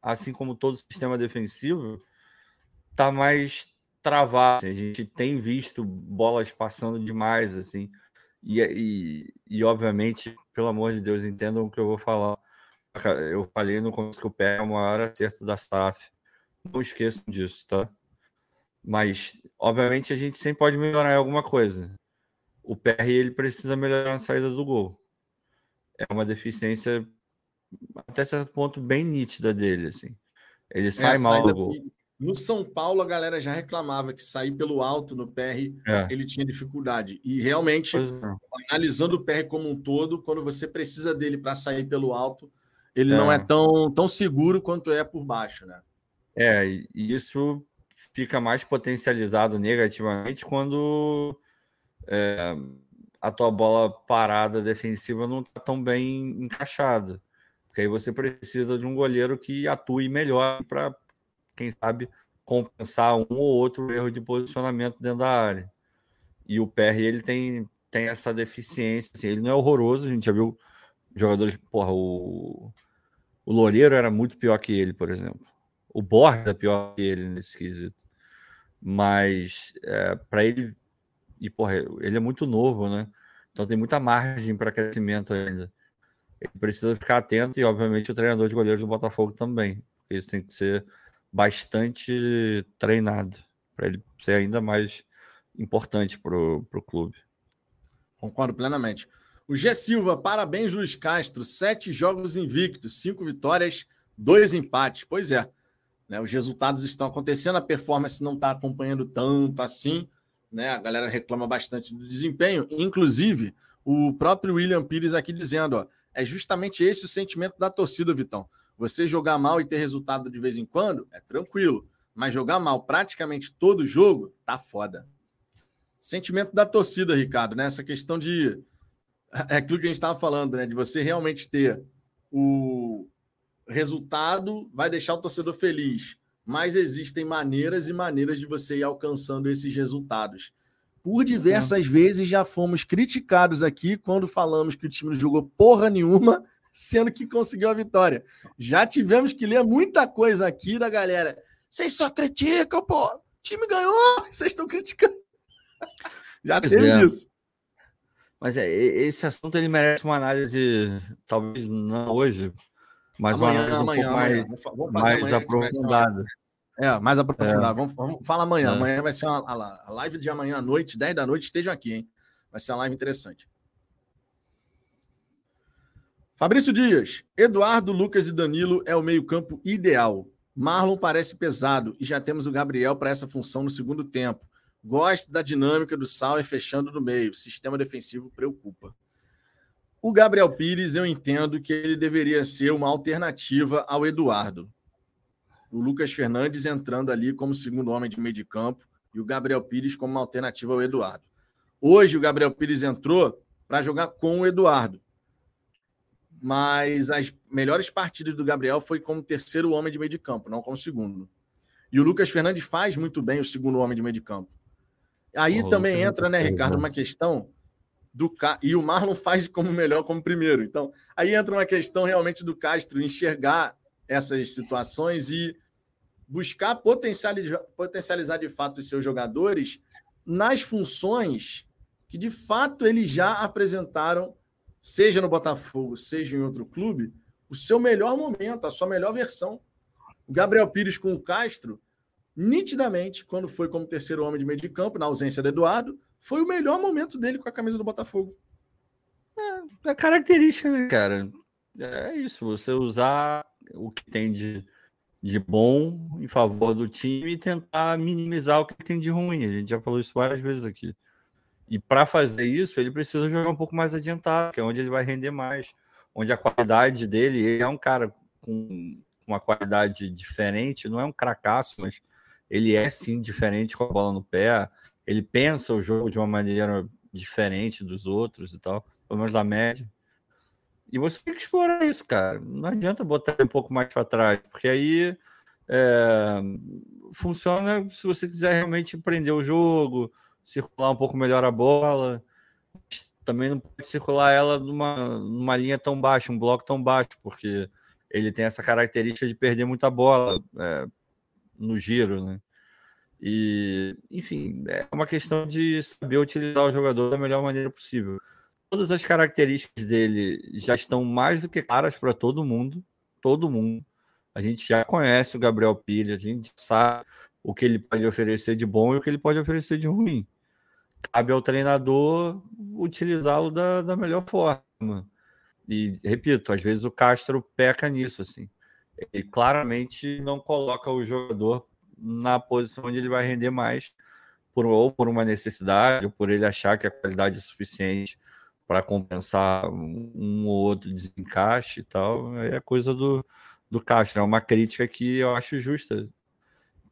assim como todo sistema defensivo, está mais travado. A gente tem visto bolas passando demais, assim. E, e, e, obviamente, pelo amor de Deus, entendam o que eu vou falar eu falei no começo que o pé é o maior acerto da SAF. Não esqueçam disso, tá? Mas, obviamente, a gente sempre pode melhorar em alguma coisa. O PR ele precisa melhorar a saída do gol. É uma deficiência até certo ponto bem nítida dele, assim. Ele é, sai mal do gol. No São Paulo, a galera já reclamava que sair pelo alto no PR é. ele tinha dificuldade. E realmente, analisando o PR como um todo, quando você precisa dele para sair pelo alto, ele é. não é tão, tão seguro quanto é por baixo, né? É, e isso fica mais potencializado negativamente quando é, a tua bola parada defensiva não está tão bem encaixada. Porque aí você precisa de um goleiro que atue melhor para quem sabe, compensar um ou outro erro de posicionamento dentro da área. E o PR ele tem, tem essa deficiência. Assim, ele não é horroroso, a gente já viu jogadores. Porra, o, o Loureiro era muito pior que ele, por exemplo. O Borja é pior que ele nesse quesito. Mas é, para ele. E, porra, ele é muito novo, né? Então tem muita margem para crescimento ainda. Ele precisa ficar atento e, obviamente, o treinador de goleiros do Botafogo também. Isso tem que ser bastante treinado para ele ser ainda mais importante para o clube. Concordo plenamente. O G Silva, parabéns, Luiz Castro. Sete jogos invictos, cinco vitórias, dois empates. Pois é, né, os resultados estão acontecendo, a performance não está acompanhando tanto assim. Né, a galera reclama bastante do desempenho. Inclusive, o próprio William Pires aqui dizendo: ó, é justamente esse o sentimento da torcida, Vitão. Você jogar mal e ter resultado de vez em quando é tranquilo, mas jogar mal praticamente todo jogo tá foda. Sentimento da torcida, Ricardo, né? Essa questão de. É aquilo que a gente estava falando, né? De você realmente ter o resultado, vai deixar o torcedor feliz. Mas existem maneiras e maneiras de você ir alcançando esses resultados. Por diversas uhum. vezes já fomos criticados aqui quando falamos que o time não jogou porra nenhuma (laughs) sendo que conseguiu a vitória. Já tivemos que ler muita coisa aqui da galera. Vocês só criticam, pô. O time ganhou, (laughs) vocês estão criticando. (laughs) Já pois teve é. isso. Mas é, esse assunto ele merece uma análise, talvez não hoje, mas amanhã, uma análise amanhã, um amanhã. mais, vamos mais aprofundada. É, mais aprofundada. É. Vamos, vamos fala amanhã. É. Amanhã vai ser uma, a live de amanhã à noite, 10 da noite, estejam aqui, hein? Vai ser uma live interessante. Fabrício Dias, Eduardo, Lucas e Danilo é o meio-campo ideal. Marlon parece pesado e já temos o Gabriel para essa função no segundo tempo. Gosto da dinâmica do Sauer fechando no meio. Sistema defensivo preocupa. O Gabriel Pires, eu entendo que ele deveria ser uma alternativa ao Eduardo. O Lucas Fernandes entrando ali como segundo homem de meio de campo e o Gabriel Pires como uma alternativa ao Eduardo. Hoje o Gabriel Pires entrou para jogar com o Eduardo mas as melhores partidas do Gabriel foi como terceiro homem de meio de campo, não como segundo. E o Lucas Fernandes faz muito bem o segundo homem de meio de campo. Aí também entra, né, Ricardo, uma questão do Ca... e o Marlon faz como melhor como primeiro. Então, aí entra uma questão realmente do Castro enxergar essas situações e buscar potencializar, potencializar de fato os seus jogadores nas funções que de fato eles já apresentaram seja no Botafogo, seja em outro clube, o seu melhor momento, a sua melhor versão. O Gabriel Pires com o Castro, nitidamente, quando foi como terceiro homem de meio de campo, na ausência do Eduardo, foi o melhor momento dele com a camisa do Botafogo. É, é característica, né, cara? É isso, você usar o que tem de, de bom em favor do time e tentar minimizar o que tem de ruim. A gente já falou isso várias vezes aqui. E para fazer isso, ele precisa jogar um pouco mais adiantado, que é onde ele vai render mais, onde a qualidade dele, ele é um cara com uma qualidade diferente, não é um cracaço, mas ele é sim diferente com a bola no pé, ele pensa o jogo de uma maneira diferente dos outros e tal, pelo menos da média. E você tem que explorar isso, cara. Não adianta botar um pouco mais para trás, porque aí é, funciona se você quiser realmente empreender o jogo, circular um pouco melhor a bola. Também não pode circular ela numa, numa linha tão baixa, um bloco tão baixo, porque ele tem essa característica de perder muita bola é, no giro, né? E, enfim, é uma questão de saber utilizar o jogador da melhor maneira possível. todas as características dele já estão mais do que claras para todo mundo. Todo mundo. A gente já conhece o Gabriel Pires, a gente sabe o que ele pode oferecer de bom e o que ele pode oferecer de ruim. Cabe ao treinador utilizá-lo da, da melhor forma. E, repito, às vezes o Castro peca nisso, assim. Ele claramente não coloca o jogador na posição onde ele vai render mais, por, ou por uma necessidade, ou por ele achar que a qualidade é suficiente para compensar um ou outro desencaixe e tal. É coisa do, do Castro. É uma crítica que eu acho justa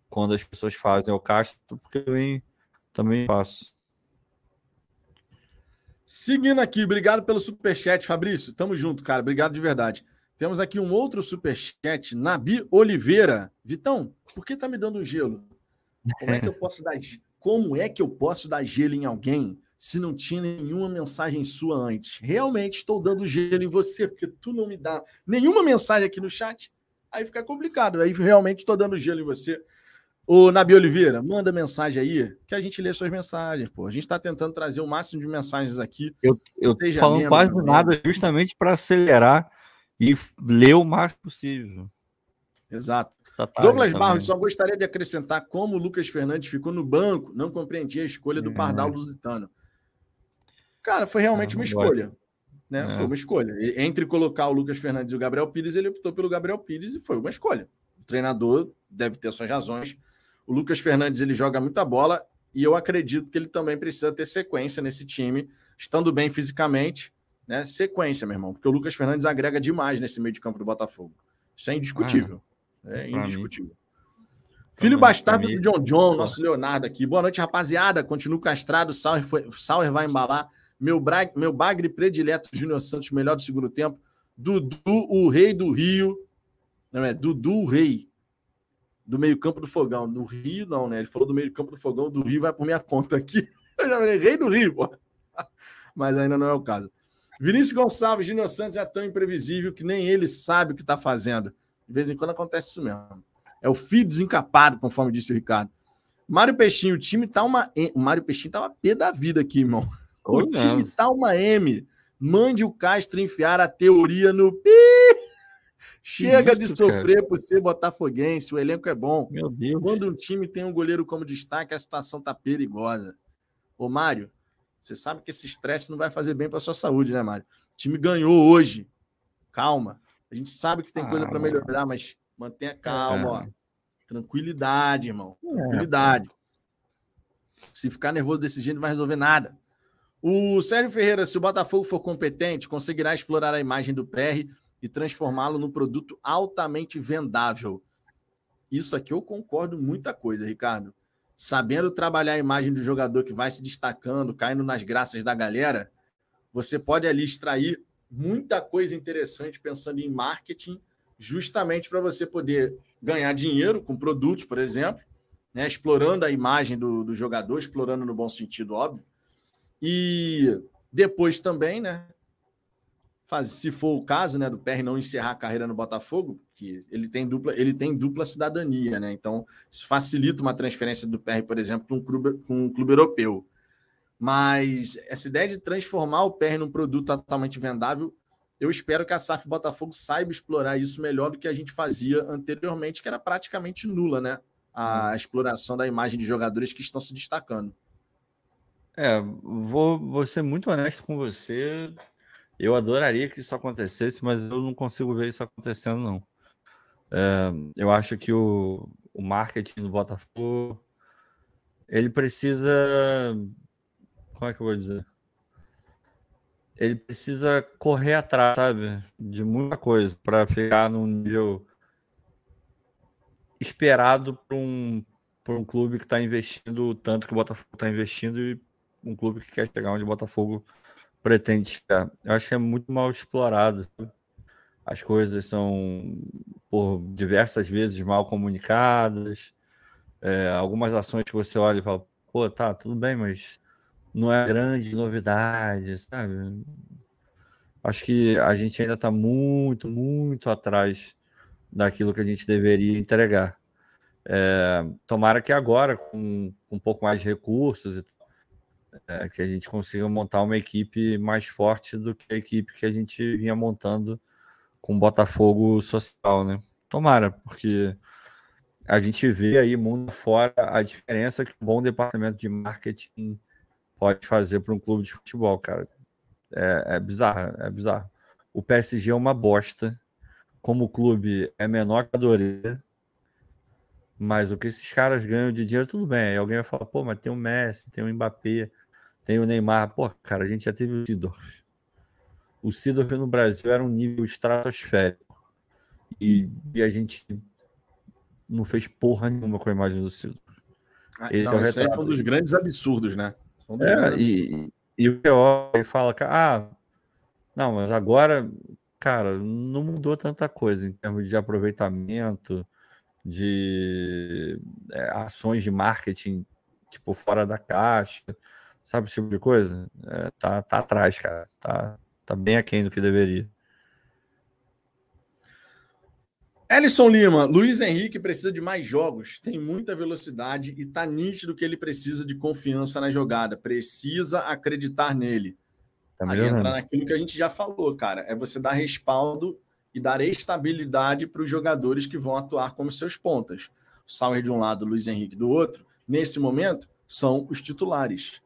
quando as pessoas fazem ao Castro, porque eu também, também faço. Seguindo aqui, obrigado pelo superchat, Fabrício. Tamo junto, cara. Obrigado de verdade. Temos aqui um outro superchat, Nabi Oliveira. Vitão, por que tá me dando gelo? Como é que eu (laughs) posso dar Como é que eu posso dar gelo em alguém se não tinha nenhuma mensagem sua antes? Realmente estou dando gelo em você, porque tu não me dá nenhuma mensagem aqui no chat. Aí fica complicado. Aí realmente estou dando gelo em você. Ô, Nabi Oliveira, manda mensagem aí, que a gente lê suas mensagens, pô. A gente está tentando trazer o máximo de mensagens aqui. Eu, eu falando quase nada justamente para acelerar e ler o mais possível. Exato. Tá Douglas Barros, só gostaria de acrescentar como o Lucas Fernandes ficou no banco, não compreendia a escolha do Pardal é. Lusitano. Cara, foi realmente uma escolha. Né? É. Foi uma escolha. Entre colocar o Lucas Fernandes e o Gabriel Pires, ele optou pelo Gabriel Pires e foi uma escolha. O treinador deve ter suas razões o Lucas Fernandes ele joga muita bola e eu acredito que ele também precisa ter sequência nesse time, estando bem fisicamente, né? Sequência, meu irmão, porque o Lucas Fernandes agrega demais nesse meio de campo do Botafogo. Isso é indiscutível. Ah, é indiscutível. Filho bastardo do John John, nosso Leonardo aqui. Boa noite, rapaziada. Continuo castrado. Sauer, foi, Sauer vai embalar. Meu, bra... meu bagre predileto, Júnior Santos, melhor do segundo tempo. Dudu, o rei do Rio. Não é Dudu, o rei do meio-campo do fogão. Do Rio, não, né? Ele falou do meio-campo do fogão, do Rio vai por minha conta aqui. (laughs) Eu já falei, rei do Rio, pô. Mas ainda não é o caso. Vinícius Gonçalves, Júnior Santos é tão imprevisível que nem ele sabe o que está fazendo. De vez em quando acontece isso mesmo. É o filho desencapado, conforme disse o Ricardo. Mário Peixinho, o time tá uma. O Mário Peixinho tá uma P da vida aqui, irmão. O time tá uma M. Mande o Castro enfiar a teoria no pi. Chega isso, de sofrer cara. por ser botafoguense, o elenco é bom. Meu Deus. Quando um time tem um goleiro como destaque, a situação tá perigosa. Ô, Mário, você sabe que esse estresse não vai fazer bem para sua saúde, né, Mário? O time ganhou hoje. Calma. A gente sabe que tem ah, coisa para melhorar, mas mantenha calma, é. ó. Tranquilidade, irmão. É. Tranquilidade. Se ficar nervoso desse jeito, não vai resolver nada. O Sérgio Ferreira, se o Botafogo for competente, conseguirá explorar a imagem do PR e transformá-lo num produto altamente vendável. Isso aqui eu concordo muita coisa, Ricardo. Sabendo trabalhar a imagem do jogador que vai se destacando, caindo nas graças da galera, você pode ali extrair muita coisa interessante pensando em marketing, justamente para você poder ganhar dinheiro com produtos, por exemplo, né? explorando a imagem do, do jogador, explorando no bom sentido, óbvio. E depois também, né? faz, se for o caso, né, do PR não encerrar a carreira no Botafogo, que ele tem dupla, ele tem dupla cidadania, né? Então, isso facilita uma transferência do PR, por exemplo, para um clube, um clube europeu. Mas essa ideia de transformar o PR num produto totalmente vendável, eu espero que a SAF Botafogo saiba explorar isso melhor do que a gente fazia anteriormente, que era praticamente nula, né? A exploração da imagem de jogadores que estão se destacando. É, vou, vou ser muito honesto com você. Eu adoraria que isso acontecesse, mas eu não consigo ver isso acontecendo, não. É, eu acho que o, o marketing do Botafogo ele precisa. Como é que eu vou dizer? Ele precisa correr atrás, sabe? De muita coisa para ficar num nível esperado para um, um clube que está investindo tanto que o Botafogo está investindo e um clube que quer chegar onde o Botafogo pretende chegar. Eu acho que é muito mal explorado. As coisas são, por diversas vezes, mal comunicadas. É, algumas ações que você olha e fala, pô, tá, tudo bem, mas não é grande novidade, sabe? Acho que a gente ainda está muito, muito atrás daquilo que a gente deveria entregar. É, tomara que agora, com, um pouco mais de recursos, é, que a gente consiga montar uma equipe mais forte do que a equipe que a gente vinha montando com Botafogo social, né? Tomara, porque a gente vê aí mundo fora a diferença que um bom departamento de marketing pode fazer para um clube de futebol, cara. É, é bizarro, é bizarro. O PSG é uma bosta. Como clube é menor que a Dorê. Mas o que esses caras ganham de dinheiro, tudo bem. Aí alguém vai falar, pô, mas tem o Messi, tem o Mbappé, tem o Neymar. Pô, cara, a gente já teve o Sidorf. O Sidorf no Brasil era um nível estratosférico. E, e a gente não fez porra nenhuma com a imagem do Sidorf. Ah, Esse não, é esse foi um dos grandes absurdos, né? Um é, e, e o PO fala que, ah, não, mas agora, cara, não mudou tanta coisa em termos de aproveitamento, de é, ações de marketing, tipo, fora da caixa, sabe esse tipo de coisa? É, tá, tá atrás, cara. Tá, tá bem aquém do que deveria. Ellison Lima, Luiz Henrique precisa de mais jogos, tem muita velocidade e tá nítido que ele precisa de confiança na jogada, precisa acreditar nele. Tá Aí entra naquilo que a gente já falou, cara, é você dar respaldo e dar estabilidade para os jogadores que vão atuar como seus pontas. O Sauer de um lado, o Luiz Henrique do outro, nesse momento, são os titulares.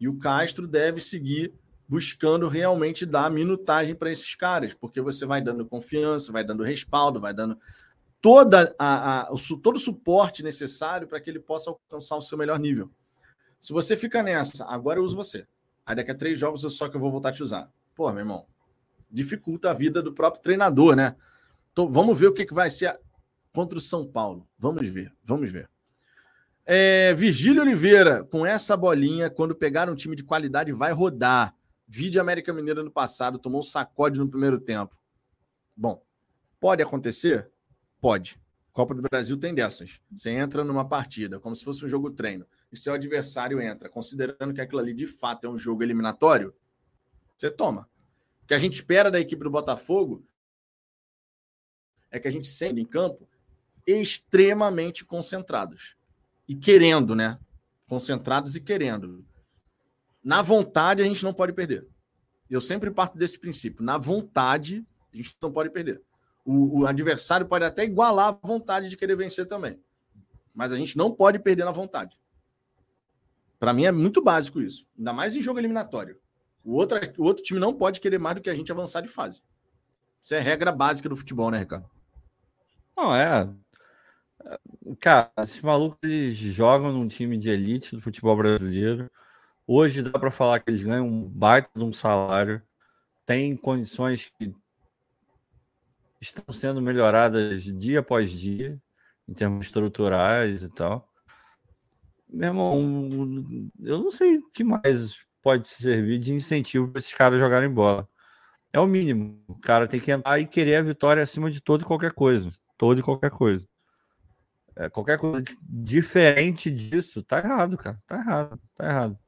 E o Castro deve seguir buscando realmente dar minutagem para esses caras, porque você vai dando confiança, vai dando respaldo, vai dando toda a, a, o, todo o suporte necessário para que ele possa alcançar o seu melhor nível. Se você fica nessa, agora eu uso você. Aí daqui a três jogos eu só que eu vou voltar a te usar. Pô, meu irmão, dificulta a vida do próprio treinador, né? Então, vamos ver o que, que vai ser contra o São Paulo. Vamos ver, vamos ver. É, Virgílio Oliveira, com essa bolinha, quando pegar um time de qualidade, vai rodar. Vídeo América Mineira no passado, tomou um sacode no primeiro tempo. Bom, pode acontecer? Pode. Copa do Brasil tem dessas. Você entra numa partida, como se fosse um jogo treino, e seu adversário entra, considerando que aquilo ali de fato é um jogo eliminatório, você toma. O que a gente espera da equipe do Botafogo é que a gente sendo em campo extremamente concentrados. E querendo, né? Concentrados e querendo na vontade a gente não pode perder. Eu sempre parto desse princípio. Na vontade, a gente não pode perder. O, o, adversário pode até igualar a vontade de querer vencer também. Mas a gente não pode perder na vontade. Para mim é muito básico isso. Ainda mais em jogo eliminatório. O outro, o outro time não pode querer mais do que a gente avançar de fase. Isso é regra básica do futebol, né, Ricardo? Não, é. Cara, esses malucos eles jogam num time de elite do futebol brasileiro Hoje dá para falar que eles ganham um baita de um salário, têm condições que estão sendo melhoradas dia após dia, em termos estruturais e tal. Meu irmão, eu não sei o que mais pode servir de incentivo para esses caras jogarem bola. É o mínimo. O cara tem que entrar e querer a vitória acima de todo e qualquer coisa. Todo e qualquer coisa. É, qualquer coisa diferente disso, tá errado, cara. Tá errado, tá errado.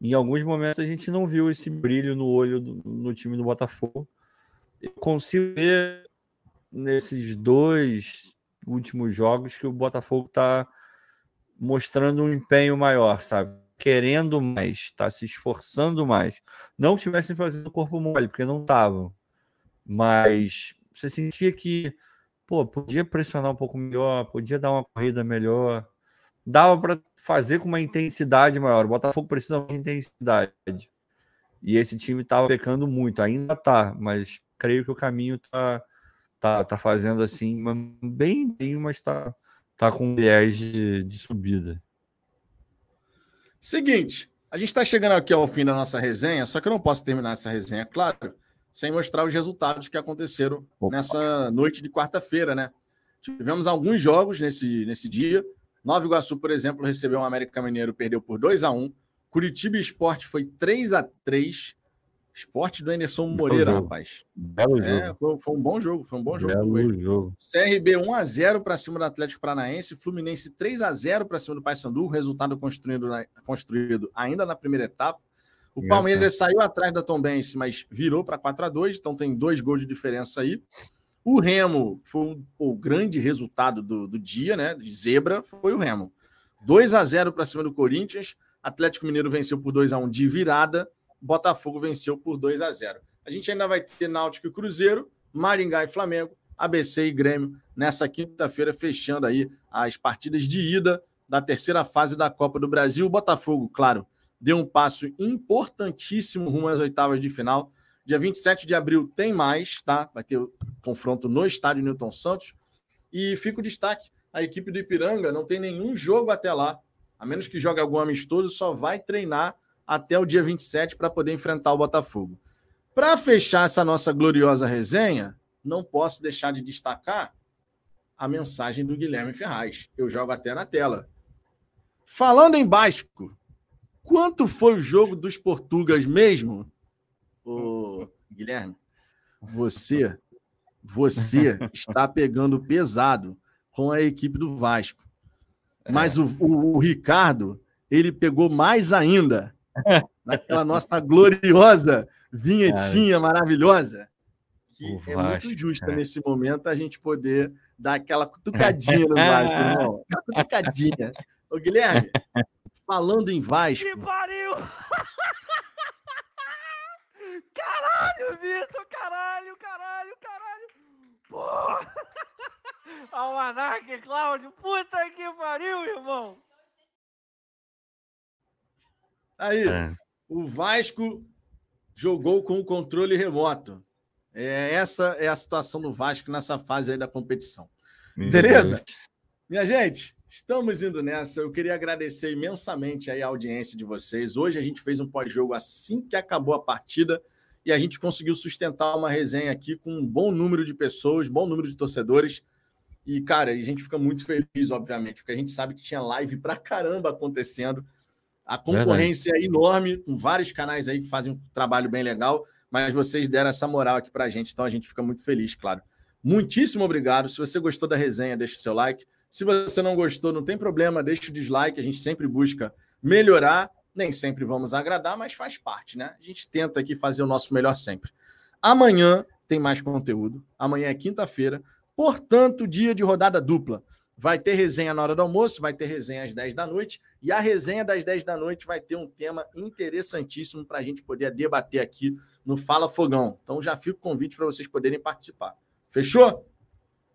Em alguns momentos a gente não viu esse brilho no olho do, no time do Botafogo. Eu consigo ver nesses dois últimos jogos que o Botafogo está mostrando um empenho maior, sabe? Querendo mais, está se esforçando mais. Não estivessem fazendo corpo mole, porque não estavam. Mas você sentia que, pô, podia pressionar um pouco melhor, podia dar uma corrida melhor dava para fazer com uma intensidade maior. O Botafogo precisa de intensidade. E esse time estava pecando muito, ainda tá, mas creio que o caminho tá, tá, tá fazendo assim, bem, bem mas está tá com um viés de, de subida. Seguinte, a gente está chegando aqui ao fim da nossa resenha, só que eu não posso terminar essa resenha, claro, sem mostrar os resultados que aconteceram Opa. nessa noite de quarta-feira, né? Tivemos alguns jogos nesse, nesse dia. Nova Iguaçu, por exemplo, recebeu o um América Mineiro, perdeu por 2 a 1 Curitiba Esporte foi 3 a 3 Esporte do Anderson Moreira, rapaz. Belo é, jogo. Foi, foi, um bom jogo, foi um bom jogo. Belo jogo. CRB 1 a 0 para cima do Atlético Paranaense, Fluminense 3 a 0 para cima do Paysandu, resultado construído, na, construído ainda na primeira etapa. O Palmeiras é, saiu atrás da Tombense, mas virou para 4 a 2 então tem dois gols de diferença aí. O Remo foi o, o grande resultado do, do, dia, né? De zebra, foi o Remo. 2 a 0 para cima do Corinthians. Atlético Mineiro venceu por 2 a 1 de virada, Botafogo venceu por 2 a 0. A gente ainda vai ter Náutico e Cruzeiro, Maringá e Flamengo, ABC e Grêmio nessa quinta-feira, fechando aí as partidas de ida da terceira fase da Copa do Brasil. O Botafogo, claro, deu um passo importantíssimo rumo às oitavas de final. Dia 27 de abril tem mais, tá? Vai ter confronto no estádio Newton Santos. E fica o destaque: a equipe do Ipiranga não tem nenhum jogo até lá. A menos que jogue algum amistoso, só vai treinar até o dia 27 para poder enfrentar o Botafogo. Para fechar essa nossa gloriosa resenha, não posso deixar de destacar a mensagem do Guilherme Ferraz. Eu jogo até na tela. Falando em Basco, quanto foi o jogo dos portugas mesmo? Ô, Guilherme, você, você (laughs) está pegando pesado com a equipe do Vasco. Mas é. o, o, o Ricardo, ele pegou mais ainda (laughs) naquela nossa gloriosa vinhetinha maravilhosa que o é Vasco, muito justa é. nesse momento a gente poder dar aquela cutucadinha no Vasco, (laughs) irmão. Aquela cutucadinha. Ô, Guilherme, falando em Vasco. Que pariu! Caralho, Vitor! Caralho, caralho, caralho! Porra! (laughs) Almanac, Cláudio! Puta que pariu, irmão! Aí, é. o Vasco jogou com o controle remoto. É, essa é a situação do Vasco nessa fase aí da competição. Meu Beleza? Deus. Minha gente, estamos indo nessa. Eu queria agradecer imensamente aí a audiência de vocês. Hoje a gente fez um pós-jogo assim que acabou a partida e a gente conseguiu sustentar uma resenha aqui com um bom número de pessoas, bom número de torcedores. E, cara, a gente fica muito feliz, obviamente, porque a gente sabe que tinha live pra caramba acontecendo. A concorrência é enorme, com vários canais aí que fazem um trabalho bem legal mas vocês deram essa moral aqui para a gente, então a gente fica muito feliz, claro. Muitíssimo obrigado. Se você gostou da resenha, deixe o seu like. Se você não gostou, não tem problema, deixe o dislike. A gente sempre busca melhorar. Nem sempre vamos agradar, mas faz parte, né? A gente tenta aqui fazer o nosso melhor sempre. Amanhã tem mais conteúdo. Amanhã é quinta-feira, portanto, dia de rodada dupla. Vai ter resenha na hora do almoço, vai ter resenha às 10 da noite, e a resenha das 10 da noite vai ter um tema interessantíssimo para a gente poder debater aqui no Fala Fogão. Então já fica o convite para vocês poderem participar. Fechou?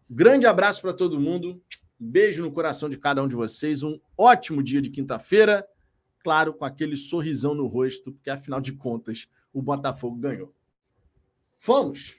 Grande abraço para todo mundo. Beijo no coração de cada um de vocês. Um ótimo dia de quinta-feira. Claro, com aquele sorrisão no rosto, porque afinal de contas o Botafogo ganhou. Vamos!